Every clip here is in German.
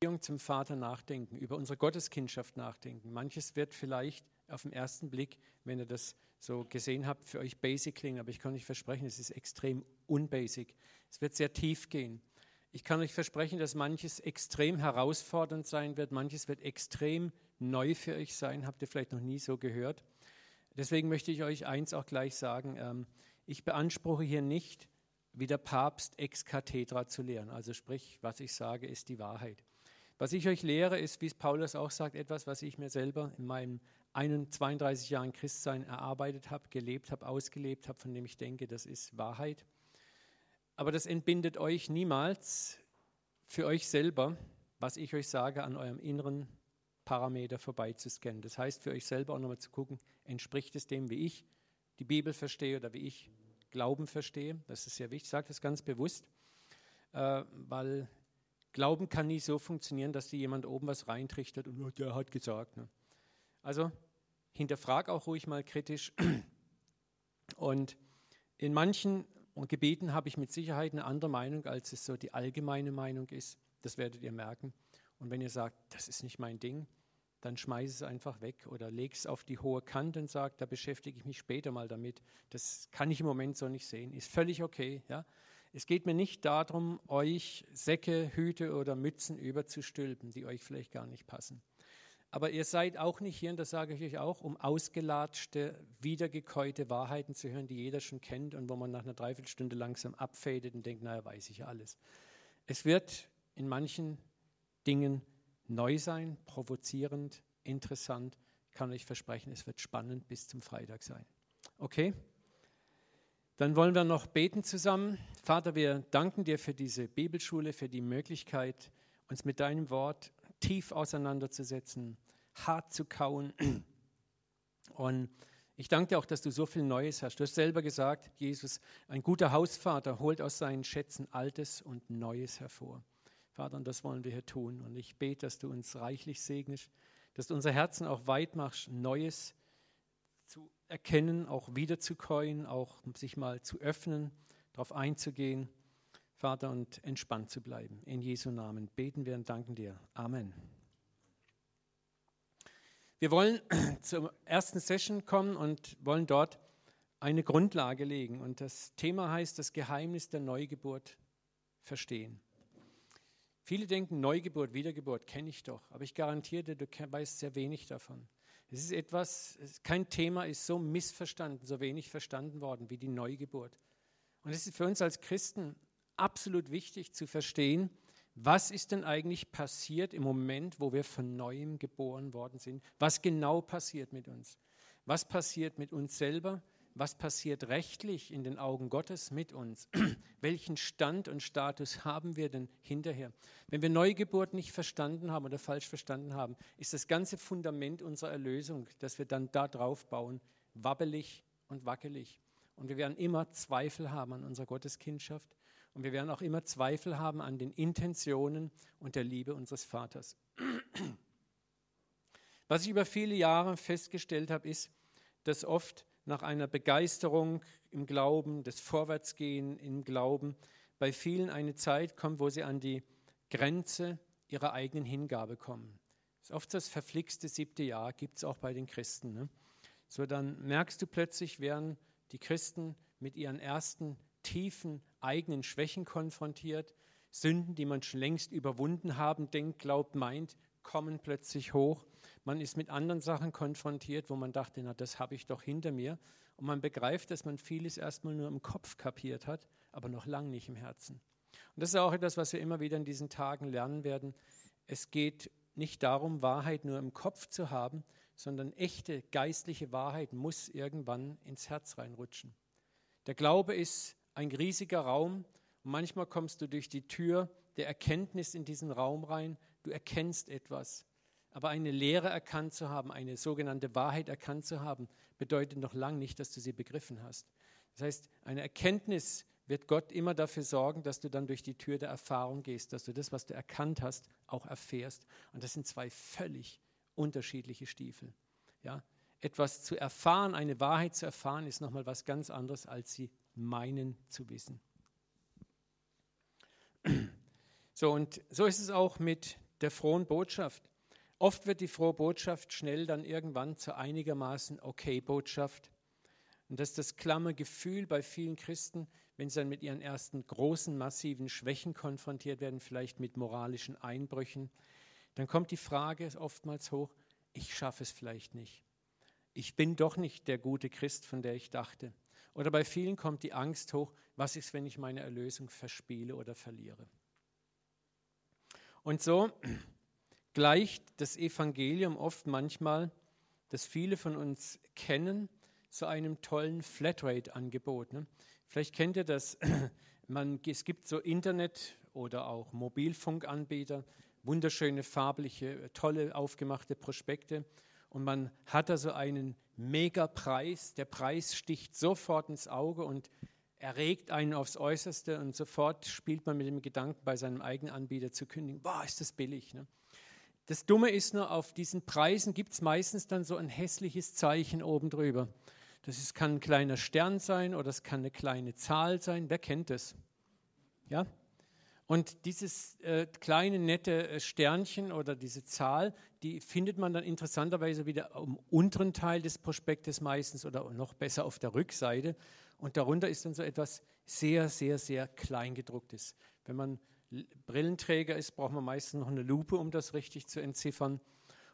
Beziehung zum Vater nachdenken, über unsere Gotteskindschaft nachdenken. Manches wird vielleicht auf den ersten Blick, wenn ihr das so gesehen habt, für euch basic klingen, aber ich kann euch versprechen, es ist extrem unbasic. Es wird sehr tief gehen. Ich kann euch versprechen, dass manches extrem herausfordernd sein wird, manches wird extrem neu für euch sein, habt ihr vielleicht noch nie so gehört. Deswegen möchte ich euch eins auch gleich sagen, ähm, ich beanspruche hier nicht, wie der Papst ex cathedra zu lehren. Also sprich, was ich sage, ist die Wahrheit. Was ich euch lehre, ist, wie es Paulus auch sagt, etwas, was ich mir selber in meinen 32 Jahren Christsein erarbeitet habe, gelebt habe, ausgelebt habe, von dem ich denke, das ist Wahrheit. Aber das entbindet euch niemals für euch selber, was ich euch sage, an eurem inneren Parameter vorbeizuscannen. Das heißt, für euch selber auch nochmal zu gucken, entspricht es dem, wie ich die Bibel verstehe oder wie ich Glauben verstehe. Das ist sehr wichtig. Ich sage das ganz bewusst, äh, weil Glauben kann nie so funktionieren, dass dir jemand oben was reintrichtert und oh, der hat gesagt. Ne? Also hinterfrag auch ruhig mal kritisch. Und in manchen Gebeten habe ich mit Sicherheit eine andere Meinung, als es so die allgemeine Meinung ist. Das werdet ihr merken. Und wenn ihr sagt, das ist nicht mein Ding, dann schmeiß es einfach weg oder leg es auf die hohe Kante und sag, da beschäftige ich mich später mal damit. Das kann ich im Moment so nicht sehen. Ist völlig okay. Ja? Es geht mir nicht darum, euch Säcke, Hüte oder Mützen überzustülpen, die euch vielleicht gar nicht passen. Aber ihr seid auch nicht hier, und das sage ich euch auch, um ausgelatschte, wiedergekäute Wahrheiten zu hören, die jeder schon kennt und wo man nach einer Dreiviertelstunde langsam abfadet und denkt, naja, weiß ich alles. Es wird in manchen Dingen neu sein, provozierend, interessant. Ich kann euch versprechen, es wird spannend bis zum Freitag sein. Okay? Dann wollen wir noch beten zusammen. Vater, wir danken dir für diese Bibelschule, für die Möglichkeit, uns mit deinem Wort tief auseinanderzusetzen, hart zu kauen. Und ich danke dir auch, dass du so viel Neues hast. Du hast selber gesagt, Jesus, ein guter Hausvater holt aus seinen Schätzen Altes und Neues hervor. Vater, und das wollen wir hier tun. Und ich bete, dass du uns reichlich segnest, dass du unser Herzen auch weit machst, Neues zu erkennen, auch wiederzukäuen, auch sich mal zu öffnen, darauf einzugehen Vater, und entspannt zu bleiben. In Jesu Namen beten wir und danken dir. Amen. Wir wollen zur ersten Session kommen und wollen dort eine Grundlage legen. Und das Thema heißt das Geheimnis der Neugeburt verstehen. Viele denken, Neugeburt, Wiedergeburt kenne ich doch, aber ich garantiere dir, du weißt sehr wenig davon. Es ist etwas, kein Thema ist so missverstanden, so wenig verstanden worden wie die Neugeburt. Und es ist für uns als Christen absolut wichtig zu verstehen, was ist denn eigentlich passiert im Moment, wo wir von neuem geboren worden sind? Was genau passiert mit uns? Was passiert mit uns selber? Was passiert rechtlich in den Augen Gottes mit uns? Welchen Stand und Status haben wir denn hinterher? Wenn wir Neugeburt nicht verstanden haben oder falsch verstanden haben, ist das ganze Fundament unserer Erlösung, das wir dann da drauf bauen, wabbelig und wackelig. Und wir werden immer Zweifel haben an unserer Gotteskindschaft. Und wir werden auch immer Zweifel haben an den Intentionen und der Liebe unseres Vaters. Was ich über viele Jahre festgestellt habe, ist, dass oft nach einer Begeisterung im Glauben, des Vorwärtsgehen im Glauben, bei vielen eine Zeit kommt, wo sie an die Grenze ihrer eigenen Hingabe kommen. Das ist oft das verflixte siebte Jahr, gibt es auch bei den Christen. Ne? So, dann merkst du plötzlich, werden die Christen mit ihren ersten tiefen eigenen Schwächen konfrontiert. Sünden, die man schon längst überwunden haben, denkt, glaubt, meint, kommen plötzlich hoch. Man ist mit anderen Sachen konfrontiert, wo man dachte, na, das habe ich doch hinter mir. Und man begreift, dass man vieles erstmal nur im Kopf kapiert hat, aber noch lang nicht im Herzen. Und das ist auch etwas, was wir immer wieder in diesen Tagen lernen werden. Es geht nicht darum, Wahrheit nur im Kopf zu haben, sondern echte geistliche Wahrheit muss irgendwann ins Herz reinrutschen. Der Glaube ist ein riesiger Raum und manchmal kommst du durch die Tür der Erkenntnis in diesen Raum rein, du erkennst etwas. Aber eine Lehre erkannt zu haben, eine sogenannte Wahrheit erkannt zu haben, bedeutet noch lange nicht, dass du sie begriffen hast. Das heißt, eine Erkenntnis wird Gott immer dafür sorgen, dass du dann durch die Tür der Erfahrung gehst, dass du das, was du erkannt hast, auch erfährst. Und das sind zwei völlig unterschiedliche Stiefel. Ja? Etwas zu erfahren, eine Wahrheit zu erfahren, ist nochmal was ganz anderes, als sie meinen zu wissen. So, und so ist es auch mit der frohen Botschaft. Oft wird die frohe Botschaft schnell dann irgendwann zur einigermaßen okay Botschaft. Und das ist das klamme Gefühl bei vielen Christen, wenn sie dann mit ihren ersten großen, massiven Schwächen konfrontiert werden, vielleicht mit moralischen Einbrüchen, dann kommt die Frage oftmals hoch, ich schaffe es vielleicht nicht. Ich bin doch nicht der gute Christ, von der ich dachte. Oder bei vielen kommt die Angst hoch, was ist, wenn ich meine Erlösung verspiele oder verliere. Und so gleicht das Evangelium oft manchmal, das viele von uns kennen, zu einem tollen Flatrate-Angebot. Ne? Vielleicht kennt ihr das. Man, es gibt so Internet- oder auch Mobilfunkanbieter, wunderschöne, farbliche, tolle, aufgemachte Prospekte. Und man hat da so einen Megapreis. Der Preis sticht sofort ins Auge und erregt einen aufs Äußerste. Und sofort spielt man mit dem Gedanken, bei seinem eigenen Anbieter zu kündigen. Boah, ist das billig. Ne? Das Dumme ist nur, auf diesen Preisen gibt es meistens dann so ein hässliches Zeichen oben drüber. Das ist, kann ein kleiner Stern sein oder es kann eine kleine Zahl sein. Wer kennt das? Ja? Und dieses äh, kleine nette äh, Sternchen oder diese Zahl, die findet man dann interessanterweise wieder am unteren Teil des Prospektes meistens oder noch besser auf der Rückseite. Und darunter ist dann so etwas sehr, sehr, sehr kleingedrucktes. Wenn man Brillenträger ist, braucht man meistens noch eine Lupe, um das richtig zu entziffern.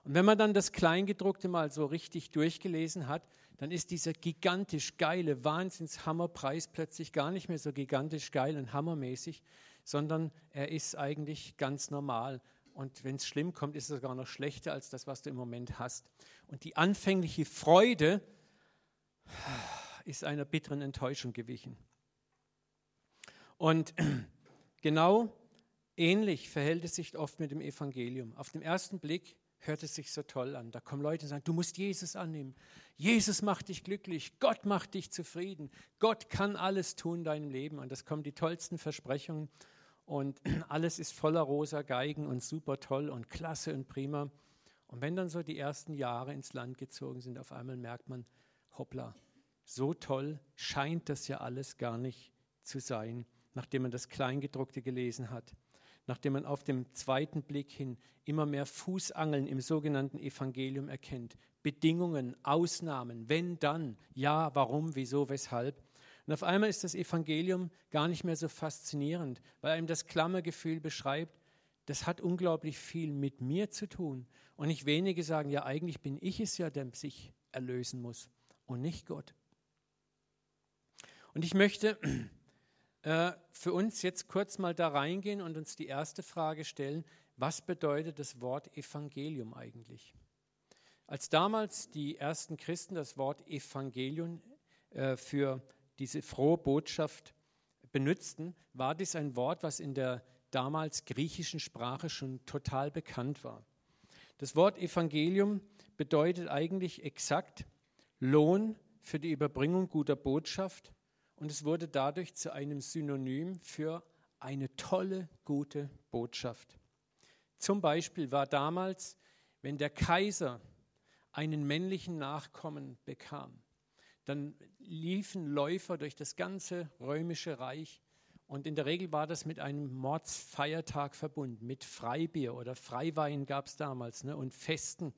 Und wenn man dann das Kleingedruckte mal so richtig durchgelesen hat, dann ist dieser gigantisch geile Wahnsinnshammerpreis plötzlich gar nicht mehr so gigantisch geil und hammermäßig, sondern er ist eigentlich ganz normal. Und wenn es schlimm kommt, ist es sogar noch schlechter als das, was du im Moment hast. Und die anfängliche Freude ist einer bitteren Enttäuschung gewichen. Und genau Ähnlich verhält es sich oft mit dem Evangelium. Auf den ersten Blick hört es sich so toll an. Da kommen Leute und sagen, du musst Jesus annehmen. Jesus macht dich glücklich. Gott macht dich zufrieden. Gott kann alles tun in deinem Leben. Und das kommen die tollsten Versprechungen. Und alles ist voller rosa Geigen und super toll und klasse und prima. Und wenn dann so die ersten Jahre ins Land gezogen sind, auf einmal merkt man, hoppla, so toll scheint das ja alles gar nicht zu sein, nachdem man das Kleingedruckte gelesen hat nachdem man auf dem zweiten Blick hin immer mehr Fußangeln im sogenannten Evangelium erkennt. Bedingungen, Ausnahmen, wenn, dann, ja, warum, wieso, weshalb. Und auf einmal ist das Evangelium gar nicht mehr so faszinierend, weil einem das Klammergefühl beschreibt, das hat unglaublich viel mit mir zu tun. Und nicht wenige sagen, ja, eigentlich bin ich es ja, der sich erlösen muss und nicht Gott. Und ich möchte äh, für uns jetzt kurz mal da reingehen und uns die erste Frage stellen, was bedeutet das Wort Evangelium eigentlich? Als damals die ersten Christen das Wort Evangelium äh, für diese frohe Botschaft benutzten, war dies ein Wort, was in der damals griechischen Sprache schon total bekannt war. Das Wort Evangelium bedeutet eigentlich exakt Lohn für die Überbringung guter Botschaft und es wurde dadurch zu einem Synonym für eine tolle, gute Botschaft. Zum Beispiel war damals, wenn der Kaiser einen männlichen Nachkommen bekam, dann liefen Läufer durch das ganze römische Reich und in der Regel war das mit einem Mordsfeiertag verbunden, mit Freibier oder Freiwein gab es damals ne, und Festen.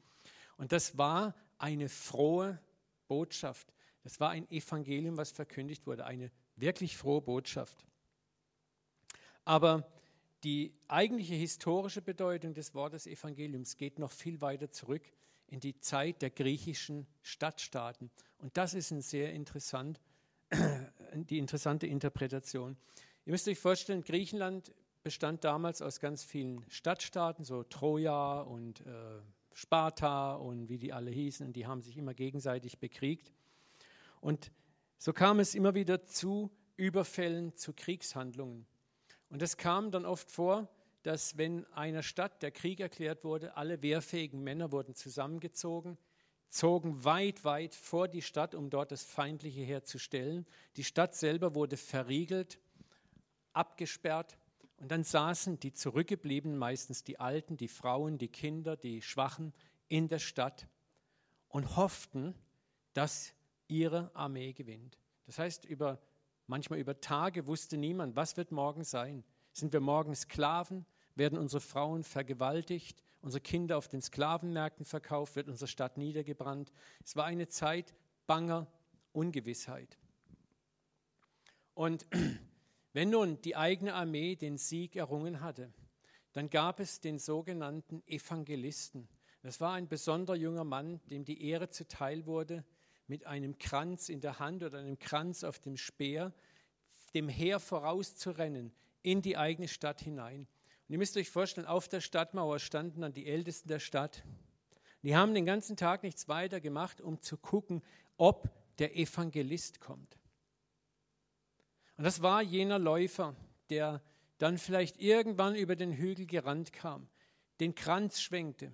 Und das war eine frohe Botschaft. Es war ein Evangelium, was verkündigt wurde, eine wirklich frohe Botschaft. Aber die eigentliche historische Bedeutung des Wortes Evangeliums geht noch viel weiter zurück in die Zeit der griechischen Stadtstaaten. Und das ist ein sehr interessant, die interessante Interpretation. Ihr müsst euch vorstellen, Griechenland bestand damals aus ganz vielen Stadtstaaten, so Troja und äh, Sparta und wie die alle hießen, und die haben sich immer gegenseitig bekriegt. Und so kam es immer wieder zu Überfällen, zu Kriegshandlungen. Und es kam dann oft vor, dass wenn einer Stadt der Krieg erklärt wurde, alle wehrfähigen Männer wurden zusammengezogen, zogen weit, weit vor die Stadt, um dort das feindliche Heer zu stellen. Die Stadt selber wurde verriegelt, abgesperrt und dann saßen die Zurückgebliebenen, meistens die Alten, die Frauen, die Kinder, die Schwachen in der Stadt und hofften, dass ihre Armee gewinnt. Das heißt, über, manchmal über Tage wusste niemand, was wird morgen sein. Sind wir morgen Sklaven? werden unsere Frauen vergewaltigt, unsere Kinder auf den Sklavenmärkten verkauft, wird unsere Stadt niedergebrannt. Es war eine Zeit banger Ungewissheit. Und wenn nun die eigene Armee den Sieg errungen hatte, dann gab es den sogenannten Evangelisten. Das war ein besonderer junger Mann, dem die Ehre zuteil wurde, mit einem Kranz in der Hand oder einem Kranz auf dem Speer, dem Heer vorauszurennen in die eigene Stadt hinein. Und ihr müsst euch vorstellen, auf der Stadtmauer standen dann die Ältesten der Stadt. Die haben den ganzen Tag nichts weiter gemacht, um zu gucken, ob der Evangelist kommt. Und das war jener Läufer, der dann vielleicht irgendwann über den Hügel gerannt kam, den Kranz schwenkte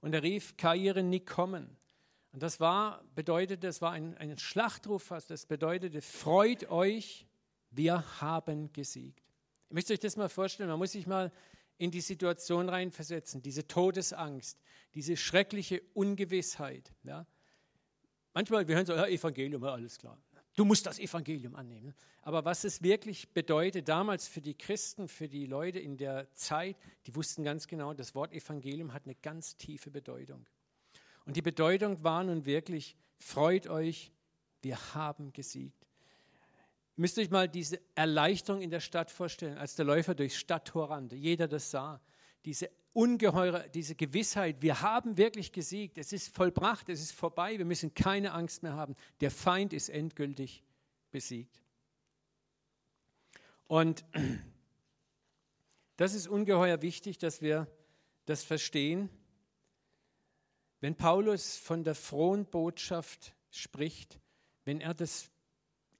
und er rief, Kaire nicht kommen. Und das war, bedeutete, das war ein, ein Schlachtruf fast, das bedeutete, freut euch, wir haben gesiegt. Ihr müsst euch das mal vorstellen, man muss sich mal in die Situation reinversetzen, diese Todesangst, diese schreckliche Ungewissheit. Ja. Manchmal, wir hören so, ja, Evangelium, alles klar. Du musst das Evangelium annehmen. Aber was es wirklich bedeutet, damals für die Christen, für die Leute in der Zeit, die wussten ganz genau, das Wort Evangelium hat eine ganz tiefe Bedeutung. Und die Bedeutung war nun wirklich, freut euch, wir haben gesiegt. Ihr müsst euch mal diese Erleichterung in der Stadt vorstellen, als der Läufer durchs Stadttor rannte, jeder das sah. Diese ungeheure, diese Gewissheit, wir haben wirklich gesiegt, es ist vollbracht, es ist vorbei, wir müssen keine Angst mehr haben. Der Feind ist endgültig besiegt. Und das ist ungeheuer wichtig, dass wir das verstehen. Wenn Paulus von der frohen Botschaft spricht, wenn er das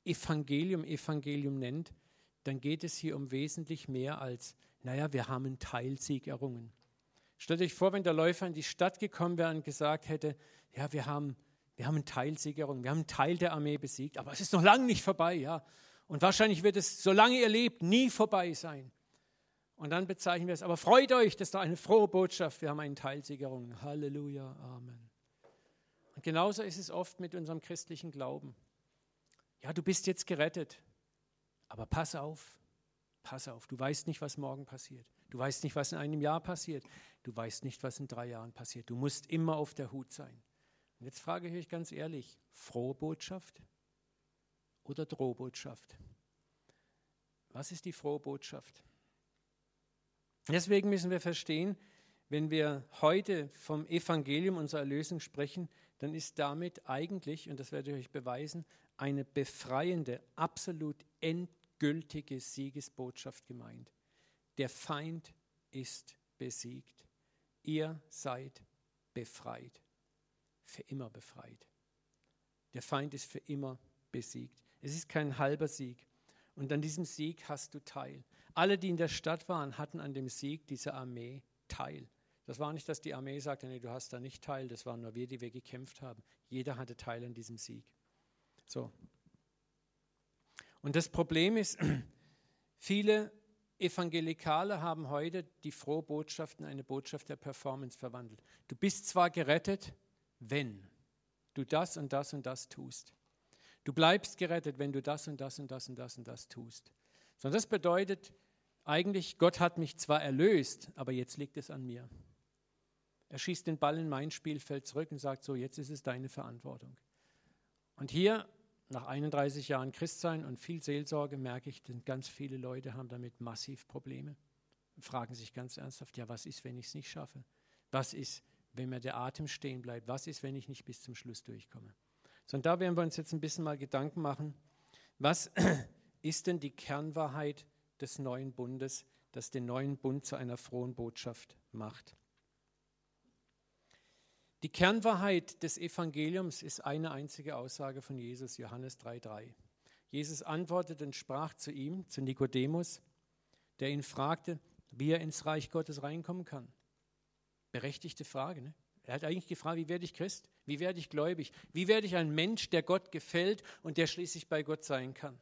Evangelium Evangelium nennt, dann geht es hier um wesentlich mehr als, naja, wir haben einen Teilsieg errungen. Stellt euch vor, wenn der Läufer in die Stadt gekommen wäre und gesagt hätte, ja, wir haben, wir haben einen Teilsiegerung, wir haben einen Teil der Armee besiegt, aber es ist noch lange nicht vorbei, ja. Und wahrscheinlich wird es, solange ihr lebt, nie vorbei sein. Und dann bezeichnen wir es, aber freut euch, das ist doch eine frohe Botschaft, wir haben einen Teilsiegerung. Halleluja, Amen. Und genauso ist es oft mit unserem christlichen Glauben. Ja, du bist jetzt gerettet, aber pass auf, pass auf, du weißt nicht, was morgen passiert. Du weißt nicht, was in einem Jahr passiert. Du weißt nicht, was in drei Jahren passiert. Du musst immer auf der Hut sein. Und jetzt frage ich euch ganz ehrlich, frohe Botschaft oder Drohbotschaft? Was ist die frohe Botschaft? Deswegen müssen wir verstehen, wenn wir heute vom Evangelium unserer Erlösung sprechen, dann ist damit eigentlich, und das werde ich euch beweisen, eine befreiende, absolut endgültige Siegesbotschaft gemeint. Der Feind ist besiegt. Ihr seid befreit. Für immer befreit. Der Feind ist für immer besiegt. Es ist kein halber Sieg. Und an diesem Sieg hast du teil. Alle, die in der Stadt waren, hatten an dem Sieg dieser Armee teil. Das war nicht, dass die Armee sagte, nee, du hast da nicht teil, das waren nur wir, die wir gekämpft haben. Jeder hatte teil an diesem Sieg. So. Und das Problem ist, viele Evangelikale haben heute die frohe Botschaft in eine Botschaft der Performance verwandelt. Du bist zwar gerettet, wenn du das und das und das tust. Du bleibst gerettet, wenn du das und das und das und das und das tust. Sondern das bedeutet eigentlich, Gott hat mich zwar erlöst, aber jetzt liegt es an mir. Er schießt den Ball in mein Spielfeld zurück und sagt so, jetzt ist es deine Verantwortung. Und hier nach 31 Jahren Christsein und viel Seelsorge merke ich, dass ganz viele Leute haben damit massiv Probleme. Und fragen sich ganz ernsthaft, ja, was ist, wenn ich es nicht schaffe? Was ist, wenn mir der Atem stehen bleibt? Was ist, wenn ich nicht bis zum Schluss durchkomme? So, und da werden wir uns jetzt ein bisschen mal Gedanken machen, was ist denn die Kernwahrheit des neuen Bundes, das den neuen Bund zu einer frohen Botschaft macht? Die Kernwahrheit des Evangeliums ist eine einzige Aussage von Jesus, Johannes 3,3. Jesus antwortete und sprach zu ihm, zu Nikodemus, der ihn fragte, wie er ins Reich Gottes reinkommen kann. Berechtigte Frage. Ne? Er hat eigentlich gefragt, wie werde ich Christ? Wie werde ich gläubig? Wie werde ich ein Mensch, der Gott gefällt und der schließlich bei Gott sein kann?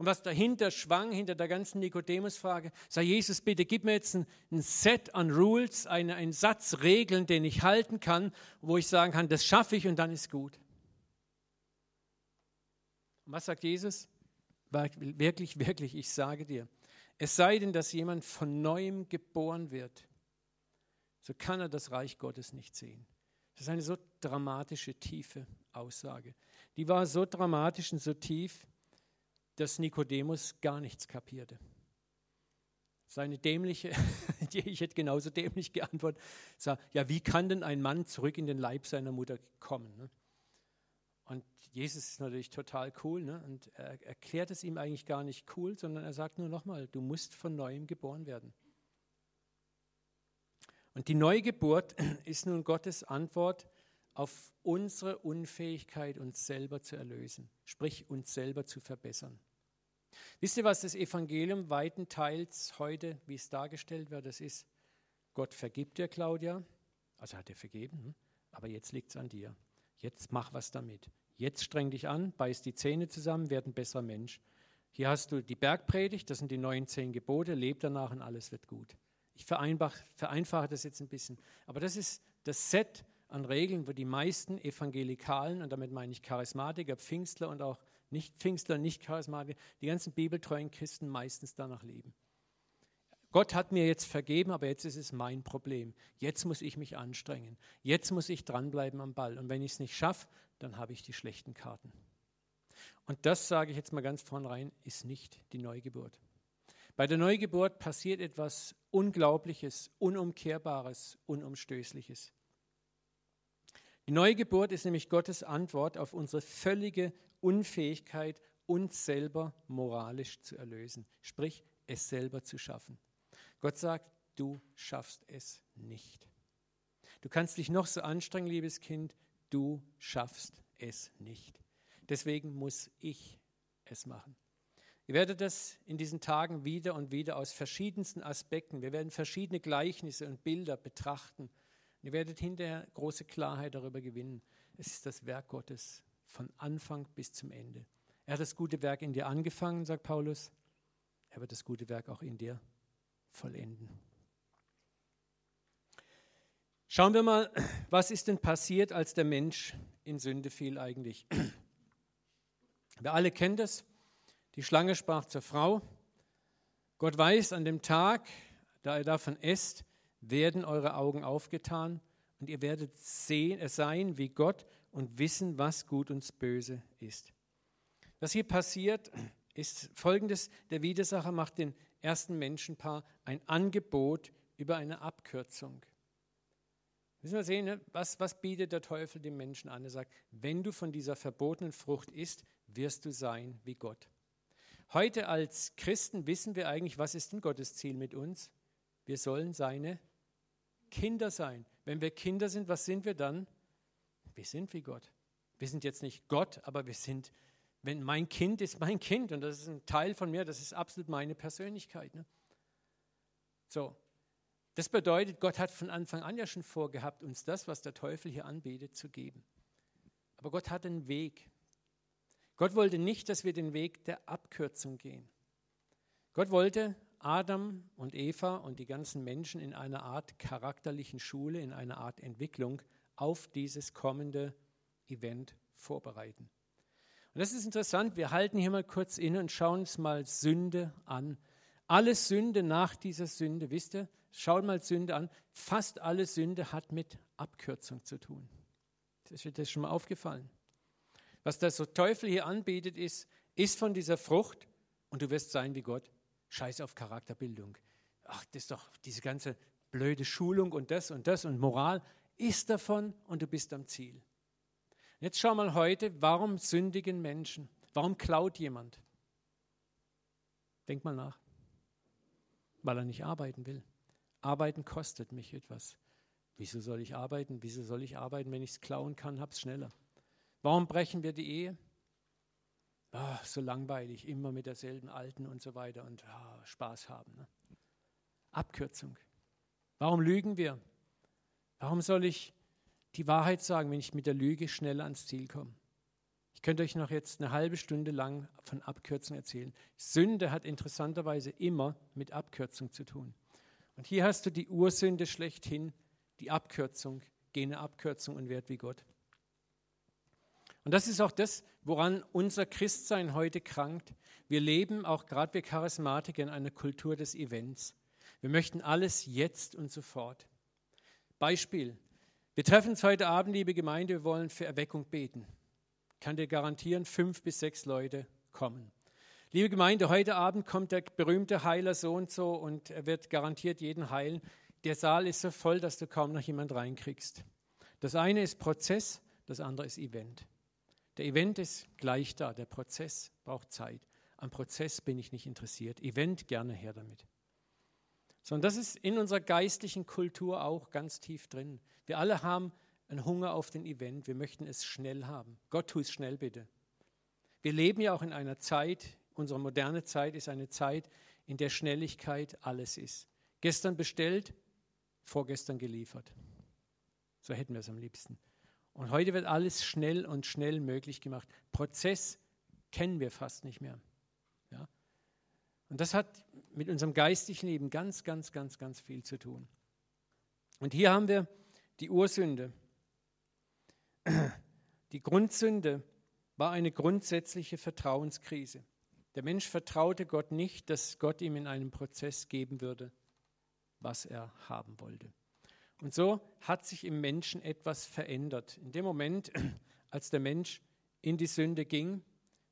Und was dahinter schwang, hinter der ganzen Nikodemus-Frage, sei Jesus, bitte gib mir jetzt ein, ein Set an Rules, eine, einen Satz Regeln, den ich halten kann, wo ich sagen kann, das schaffe ich und dann ist gut. Und was sagt Jesus? Wirklich, wirklich, ich sage dir, Es sei denn, dass jemand von neuem geboren wird, so kann er das Reich Gottes nicht sehen. Das ist eine so dramatische, tiefe Aussage. Die war so dramatisch und so tief, dass Nikodemus gar nichts kapierte. Seine dämliche, ich hätte genauso dämlich geantwortet, sag, ja, wie kann denn ein Mann zurück in den Leib seiner Mutter kommen? Ne? Und Jesus ist natürlich total cool ne? und er erklärt es ihm eigentlich gar nicht cool, sondern er sagt nur nochmal, du musst von neuem geboren werden. Und die Neugeburt ist nun Gottes Antwort auf unsere Unfähigkeit, uns selber zu erlösen, sprich uns selber zu verbessern. Wisst ihr, was das Evangelium weiten Teils heute, wie es dargestellt wird, das ist, Gott vergibt dir, Claudia, also hat er vergeben, hm? aber jetzt liegt es an dir. Jetzt mach was damit. Jetzt streng dich an, beiß die Zähne zusammen, werd ein besserer Mensch. Hier hast du die Bergpredigt, das sind die neuen zehn Gebote, leb danach und alles wird gut. Ich vereinfache das jetzt ein bisschen. Aber das ist das Set an Regeln, wo die meisten Evangelikalen, und damit meine ich Charismatiker, Pfingstler und auch nicht-Pfingstler, nicht Charismatiker, die ganzen bibeltreuen Christen meistens danach leben. Gott hat mir jetzt vergeben, aber jetzt ist es mein Problem. Jetzt muss ich mich anstrengen. Jetzt muss ich dranbleiben am Ball. Und wenn ich es nicht schaffe, dann habe ich die schlechten Karten. Und das sage ich jetzt mal ganz vornherein, ist nicht die Neugeburt. Bei der Neugeburt passiert etwas Unglaubliches, Unumkehrbares, Unumstößliches. Die Neugeburt ist nämlich Gottes Antwort auf unsere völlige Unfähigkeit, uns selber moralisch zu erlösen, sprich es selber zu schaffen. Gott sagt, du schaffst es nicht. Du kannst dich noch so anstrengen, liebes Kind, du schaffst es nicht. Deswegen muss ich es machen. Ihr werdet das in diesen Tagen wieder und wieder aus verschiedensten Aspekten, wir werden verschiedene Gleichnisse und Bilder betrachten. Und ihr werdet hinterher große Klarheit darüber gewinnen. Es ist das Werk Gottes von Anfang bis zum Ende. Er hat das gute Werk in dir angefangen, sagt Paulus. Er wird das gute Werk auch in dir vollenden. Schauen wir mal, was ist denn passiert, als der Mensch in Sünde fiel eigentlich? Wir alle kennen das. Die Schlange sprach zur Frau, Gott weiß, an dem Tag, da ihr davon esst, werden eure Augen aufgetan und ihr werdet sehen, sein wie Gott und wissen, was gut und böse ist. Was hier passiert, ist folgendes. Der Widersacher macht den ersten Menschenpaar ein Angebot über eine Abkürzung. Müssen wir sehen, ne? was, was bietet der Teufel dem Menschen an? Er sagt, wenn du von dieser verbotenen Frucht isst, wirst du sein wie Gott. Heute als Christen wissen wir eigentlich, was ist denn Gottes Ziel mit uns? Wir sollen seine Kinder sein. Wenn wir Kinder sind, was sind wir dann? Wir sind wie Gott. Wir sind jetzt nicht Gott, aber wir sind, wenn mein Kind ist mein Kind und das ist ein Teil von mir, das ist absolut meine Persönlichkeit. Ne? So, das bedeutet, Gott hat von Anfang an ja schon vorgehabt, uns das, was der Teufel hier anbietet, zu geben. Aber Gott hat einen Weg. Gott wollte nicht, dass wir den Weg der Abkürzung gehen. Gott wollte Adam und Eva und die ganzen Menschen in einer Art charakterlichen Schule, in einer Art Entwicklung auf dieses kommende Event vorbereiten. Und das ist interessant, wir halten hier mal kurz inne und schauen uns mal Sünde an. Alle Sünde nach dieser Sünde, wisst ihr, schaut mal Sünde an, fast alle Sünde hat mit Abkürzung zu tun. Das ist dir schon mal aufgefallen. Was der Teufel hier anbietet, ist, ist von dieser Frucht und du wirst sein wie Gott. Scheiß auf Charakterbildung. Ach, das ist doch diese ganze blöde Schulung und das und das und Moral. Ist davon und du bist am Ziel. Jetzt schau mal heute, warum sündigen Menschen? Warum klaut jemand? Denk mal nach. Weil er nicht arbeiten will. Arbeiten kostet mich etwas. Wieso soll ich arbeiten? Wieso soll ich arbeiten, wenn ich es klauen kann? Hab's schneller. Warum brechen wir die Ehe? Oh, so langweilig, immer mit derselben Alten und so weiter und oh, Spaß haben. Ne? Abkürzung. Warum lügen wir? Warum soll ich die Wahrheit sagen, wenn ich mit der Lüge schneller ans Ziel komme? Ich könnte euch noch jetzt eine halbe Stunde lang von Abkürzung erzählen. Sünde hat interessanterweise immer mit Abkürzung zu tun. Und hier hast du die Ursünde schlechthin, die Abkürzung. Geh eine Abkürzung und werd wie Gott. Und das ist auch das, woran unser Christsein heute krankt. Wir leben, auch gerade wir Charismatiker, in einer Kultur des Events. Wir möchten alles jetzt und sofort. Beispiel. Wir treffen uns heute Abend, liebe Gemeinde, wir wollen für Erweckung beten. Ich kann dir garantieren, fünf bis sechs Leute kommen. Liebe Gemeinde, heute Abend kommt der berühmte Heiler so und so und er wird garantiert jeden heilen. Der Saal ist so voll, dass du kaum noch jemand reinkriegst. Das eine ist Prozess, das andere ist Event. Der Event ist gleich da, der Prozess braucht Zeit. Am Prozess bin ich nicht interessiert. Event gerne her damit. Sondern das ist in unserer geistlichen Kultur auch ganz tief drin. Wir alle haben einen Hunger auf den Event. Wir möchten es schnell haben. Gott, tu es schnell bitte. Wir leben ja auch in einer Zeit, unsere moderne Zeit ist eine Zeit, in der Schnelligkeit alles ist. Gestern bestellt, vorgestern geliefert. So hätten wir es am liebsten. Und heute wird alles schnell und schnell möglich gemacht. Prozess kennen wir fast nicht mehr. Ja? Und das hat mit unserem geistlichen Leben ganz, ganz, ganz, ganz viel zu tun. Und hier haben wir die Ursünde. Die Grundsünde war eine grundsätzliche Vertrauenskrise. Der Mensch vertraute Gott nicht, dass Gott ihm in einem Prozess geben würde, was er haben wollte. Und so hat sich im Menschen etwas verändert. In dem Moment, als der Mensch in die Sünde ging,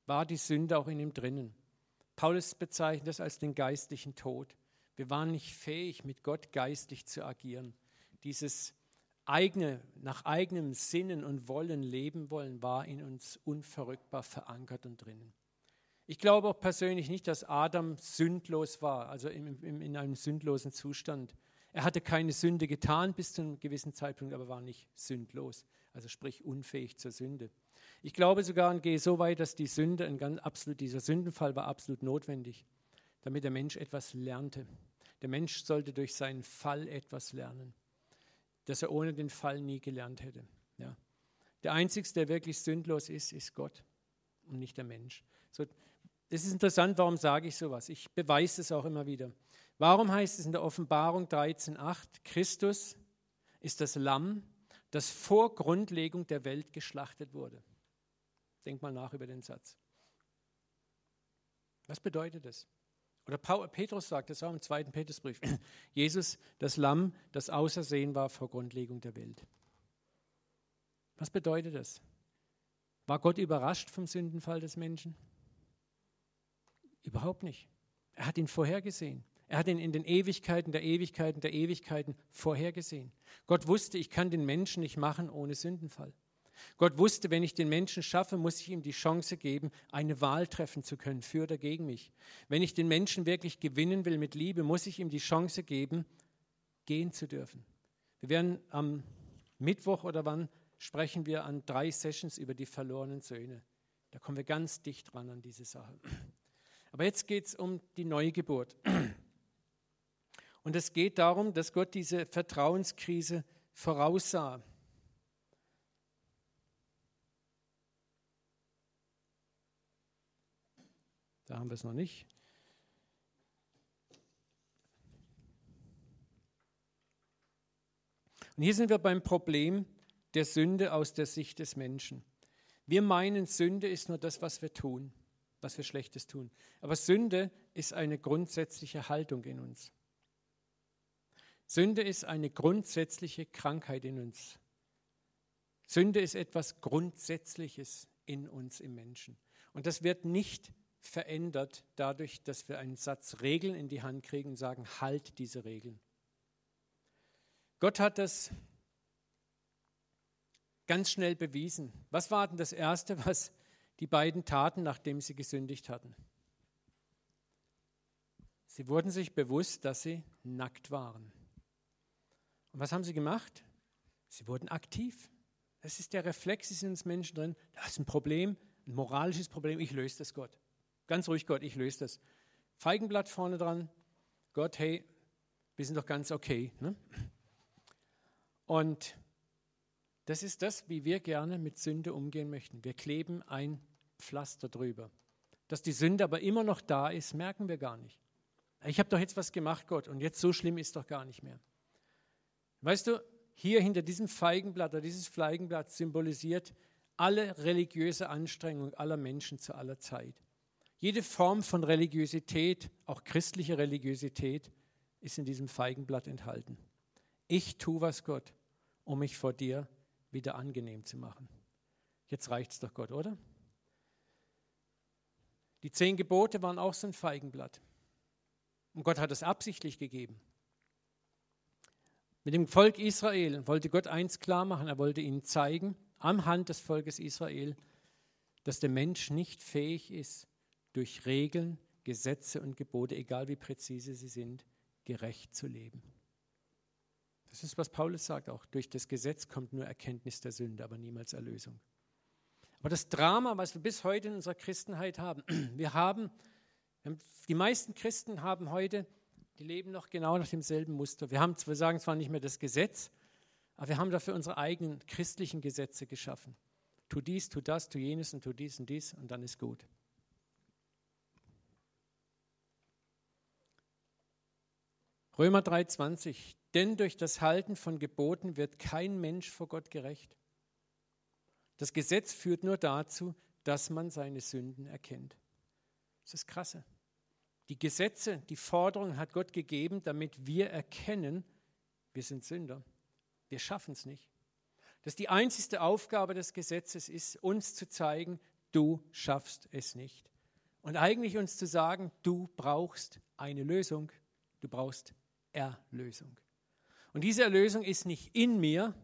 war die Sünde auch in ihm drinnen. Paulus bezeichnet das als den geistlichen Tod. Wir waren nicht fähig, mit Gott geistlich zu agieren. Dieses eigene, nach eigenem Sinnen und Wollen leben wollen, war in uns unverrückbar verankert und drinnen. Ich glaube auch persönlich nicht, dass Adam sündlos war, also in, in, in einem sündlosen Zustand. Er hatte keine Sünde getan bis zu einem gewissen Zeitpunkt, aber war nicht sündlos, also sprich unfähig zur Sünde. Ich glaube sogar und gehe so weit, dass die Sünde, ein ganz absolut, dieser Sündenfall war absolut notwendig, damit der Mensch etwas lernte. Der Mensch sollte durch seinen Fall etwas lernen, das er ohne den Fall nie gelernt hätte. Ja. Der Einzige, der wirklich sündlos ist, ist Gott und nicht der Mensch. So, das ist interessant, warum sage ich sowas? Ich beweise es auch immer wieder. Warum heißt es in der Offenbarung 13.8, Christus ist das Lamm, das vor Grundlegung der Welt geschlachtet wurde? Denk mal nach über den Satz. Was bedeutet das? Oder Petrus sagt das auch im zweiten Petrusbrief. Jesus, das Lamm, das ausersehen war vor Grundlegung der Welt. Was bedeutet das? War Gott überrascht vom Sündenfall des Menschen? Überhaupt nicht. Er hat ihn vorhergesehen. Er hat ihn in den Ewigkeiten der Ewigkeiten der Ewigkeiten vorhergesehen. Gott wusste, ich kann den Menschen nicht machen ohne Sündenfall. Gott wusste, wenn ich den Menschen schaffe, muss ich ihm die Chance geben, eine Wahl treffen zu können, für oder gegen mich. Wenn ich den Menschen wirklich gewinnen will mit Liebe, muss ich ihm die Chance geben, gehen zu dürfen. Wir werden am Mittwoch oder wann sprechen wir an drei Sessions über die verlorenen Söhne. Da kommen wir ganz dicht dran an diese Sache. Aber jetzt geht es um die Neugeburt. Und es geht darum, dass Gott diese Vertrauenskrise voraussah. Da haben wir es noch nicht. Und hier sind wir beim Problem der Sünde aus der Sicht des Menschen. Wir meinen, Sünde ist nur das, was wir tun, was wir Schlechtes tun. Aber Sünde ist eine grundsätzliche Haltung in uns. Sünde ist eine grundsätzliche Krankheit in uns. Sünde ist etwas Grundsätzliches in uns im Menschen. Und das wird nicht verändert dadurch, dass wir einen Satz Regeln in die Hand kriegen und sagen, halt diese Regeln. Gott hat das ganz schnell bewiesen. Was war denn das Erste, was die beiden taten, nachdem sie gesündigt hatten? Sie wurden sich bewusst, dass sie nackt waren. Und was haben sie gemacht? Sie wurden aktiv. Das ist der Reflex, ist in uns Menschen drin. Das ist ein Problem, ein moralisches Problem. Ich löse das, Gott. Ganz ruhig, Gott, ich löse das. Feigenblatt vorne dran. Gott, hey, wir sind doch ganz okay. Ne? Und das ist das, wie wir gerne mit Sünde umgehen möchten. Wir kleben ein Pflaster drüber. Dass die Sünde aber immer noch da ist, merken wir gar nicht. Ich habe doch jetzt was gemacht, Gott, und jetzt so schlimm ist doch gar nicht mehr. Weißt du, hier hinter diesem Feigenblatt oder dieses Feigenblatt symbolisiert alle religiöse Anstrengung aller Menschen zu aller Zeit. Jede Form von Religiosität, auch christliche Religiosität, ist in diesem Feigenblatt enthalten. Ich tue was Gott, um mich vor dir wieder angenehm zu machen. Jetzt reicht es doch Gott, oder? Die zehn Gebote waren auch so ein Feigenblatt. Und Gott hat es absichtlich gegeben. Mit dem Volk Israel wollte Gott eins klar machen. Er wollte ihnen zeigen, am Hand des Volkes Israel, dass der Mensch nicht fähig ist, durch Regeln, Gesetze und Gebote, egal wie präzise sie sind, gerecht zu leben. Das ist, was Paulus sagt auch. Durch das Gesetz kommt nur Erkenntnis der Sünde, aber niemals Erlösung. Aber das Drama, was wir bis heute in unserer Christenheit haben, wir haben die meisten Christen haben heute, die leben noch genau nach demselben Muster. Wir, haben, wir sagen zwar nicht mehr das Gesetz, aber wir haben dafür unsere eigenen christlichen Gesetze geschaffen. Tu dies, tu das, tu jenes und tu dies und dies und dann ist gut. Römer 3:20. Denn durch das Halten von Geboten wird kein Mensch vor Gott gerecht. Das Gesetz führt nur dazu, dass man seine Sünden erkennt. Das ist krasse. Die Gesetze, die Forderungen hat Gott gegeben, damit wir erkennen, wir sind Sünder. Wir schaffen es nicht. Dass die einzigste Aufgabe des Gesetzes ist, uns zu zeigen, du schaffst es nicht. Und eigentlich uns zu sagen, du brauchst eine Lösung, du brauchst Erlösung. Und diese Erlösung ist nicht in mir,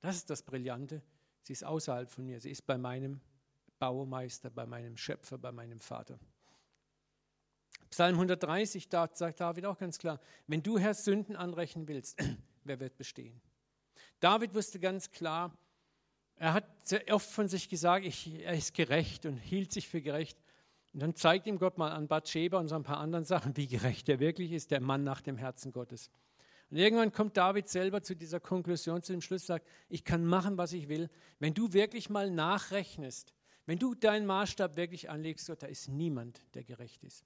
das ist das Brillante, sie ist außerhalb von mir, sie ist bei meinem Baumeister, bei meinem Schöpfer, bei meinem Vater. Psalm 130, da sagt David auch ganz klar, wenn du Herr Sünden anrechnen willst, wer wird bestehen? David wusste ganz klar, er hat sehr oft von sich gesagt, ich, er ist gerecht und hielt sich für gerecht. Und dann zeigt ihm Gott mal an Bathsheba und so ein paar anderen Sachen, wie gerecht er wirklich ist, der Mann nach dem Herzen Gottes. Und irgendwann kommt David selber zu dieser Konklusion, zu dem Schluss, sagt, ich kann machen, was ich will. Wenn du wirklich mal nachrechnest, wenn du deinen Maßstab wirklich anlegst, Gott, da ist niemand, der gerecht ist.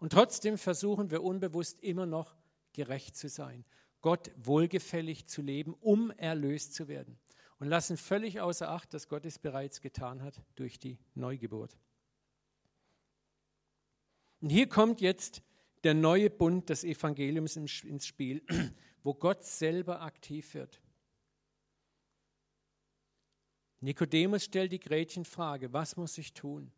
Und trotzdem versuchen wir unbewusst immer noch gerecht zu sein, Gott wohlgefällig zu leben, um erlöst zu werden. Und lassen völlig außer Acht, dass Gott es bereits getan hat durch die Neugeburt. Und hier kommt jetzt der neue Bund des Evangeliums ins Spiel, wo Gott selber aktiv wird. Nikodemus stellt die Gretchenfrage, was muss ich tun?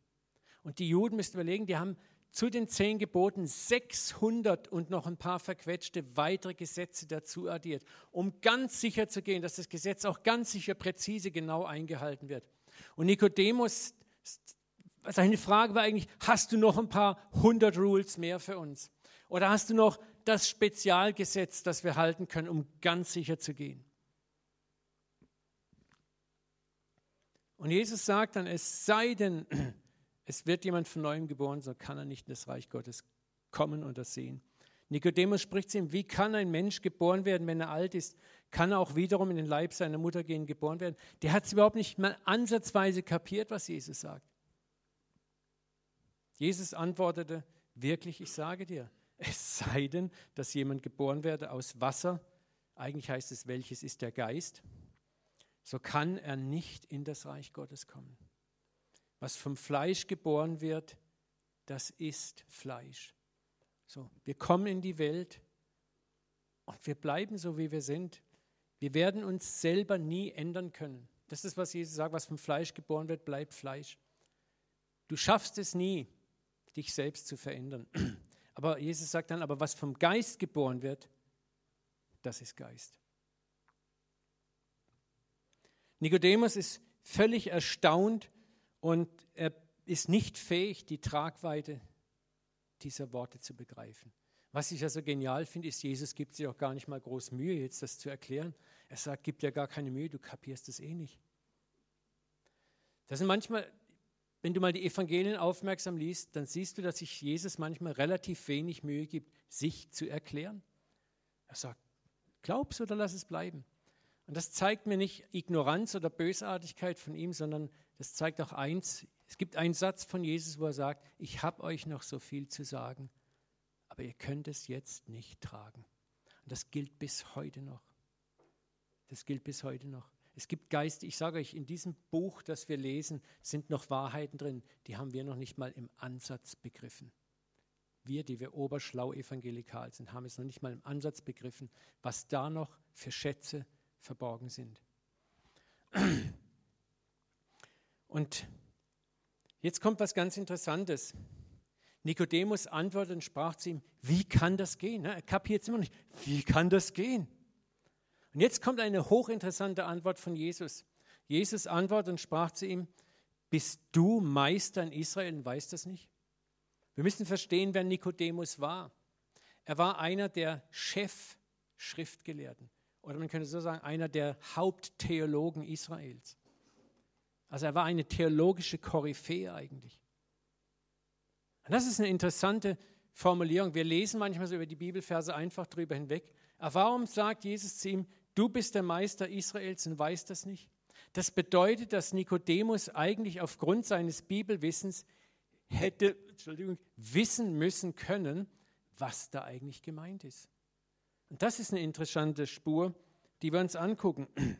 Und die Juden müssen überlegen, die haben zu den zehn Geboten 600 und noch ein paar verquetschte weitere Gesetze dazu addiert, um ganz sicher zu gehen, dass das Gesetz auch ganz sicher präzise genau eingehalten wird. Und Nikodemus, seine Frage war eigentlich, hast du noch ein paar hundert Rules mehr für uns? Oder hast du noch das Spezialgesetz, das wir halten können, um ganz sicher zu gehen? Und Jesus sagt dann, es sei denn, es wird jemand von neuem geboren, so kann er nicht in das Reich Gottes kommen und das sehen. Nikodemus spricht zu ihm, wie kann ein Mensch geboren werden, wenn er alt ist? Kann er auch wiederum in den Leib seiner Mutter gehen, geboren werden? Der hat es überhaupt nicht mal ansatzweise kapiert, was Jesus sagt. Jesus antwortete, wirklich, ich sage dir, es sei denn, dass jemand geboren werde aus Wasser, eigentlich heißt es, welches ist der Geist, so kann er nicht in das Reich Gottes kommen. Was vom Fleisch geboren wird, das ist Fleisch. So, wir kommen in die Welt und wir bleiben so, wie wir sind. Wir werden uns selber nie ändern können. Das ist, was Jesus sagt, was vom Fleisch geboren wird, bleibt Fleisch. Du schaffst es nie, dich selbst zu verändern. Aber Jesus sagt dann, aber was vom Geist geboren wird, das ist Geist. Nikodemus ist völlig erstaunt, und er ist nicht fähig, die Tragweite dieser Worte zu begreifen. Was ich ja so genial finde, ist, Jesus gibt sich auch gar nicht mal groß Mühe, jetzt das zu erklären. Er sagt, gib dir gar keine Mühe, du kapierst es eh nicht. Das sind manchmal, wenn du mal die Evangelien aufmerksam liest, dann siehst du, dass sich Jesus manchmal relativ wenig Mühe gibt, sich zu erklären. Er sagt, glaub's oder lass es bleiben. Und das zeigt mir nicht Ignoranz oder Bösartigkeit von ihm, sondern das zeigt auch eins, es gibt einen Satz von Jesus, wo er sagt, ich habe euch noch so viel zu sagen, aber ihr könnt es jetzt nicht tragen. Und das gilt bis heute noch. Das gilt bis heute noch. Es gibt Geist, ich sage euch, in diesem Buch, das wir lesen, sind noch Wahrheiten drin, die haben wir noch nicht mal im Ansatz begriffen. Wir, die wir oberschlau evangelikal sind, haben es noch nicht mal im Ansatz begriffen, was da noch für Schätze verborgen sind. Und jetzt kommt was ganz Interessantes. Nikodemus antwortete und sprach zu ihm, wie kann das gehen? Er kapiert es immer nicht. Wie kann das gehen? Und jetzt kommt eine hochinteressante Antwort von Jesus. Jesus antwortet und sprach zu ihm, bist du Meister in Israel und weißt das nicht? Wir müssen verstehen, wer Nikodemus war. Er war einer der Chef-Schriftgelehrten oder man könnte so sagen, einer der Haupttheologen Israels. Also er war eine theologische Koryphäe eigentlich. Und das ist eine interessante Formulierung. Wir lesen manchmal so über die Bibelverse einfach drüber hinweg. Aber warum sagt Jesus zu ihm, du bist der Meister Israels und weißt das nicht? Das bedeutet, dass Nikodemus eigentlich aufgrund seines Bibelwissens hätte wissen müssen können, was da eigentlich gemeint ist. Und das ist eine interessante Spur, die wir uns angucken.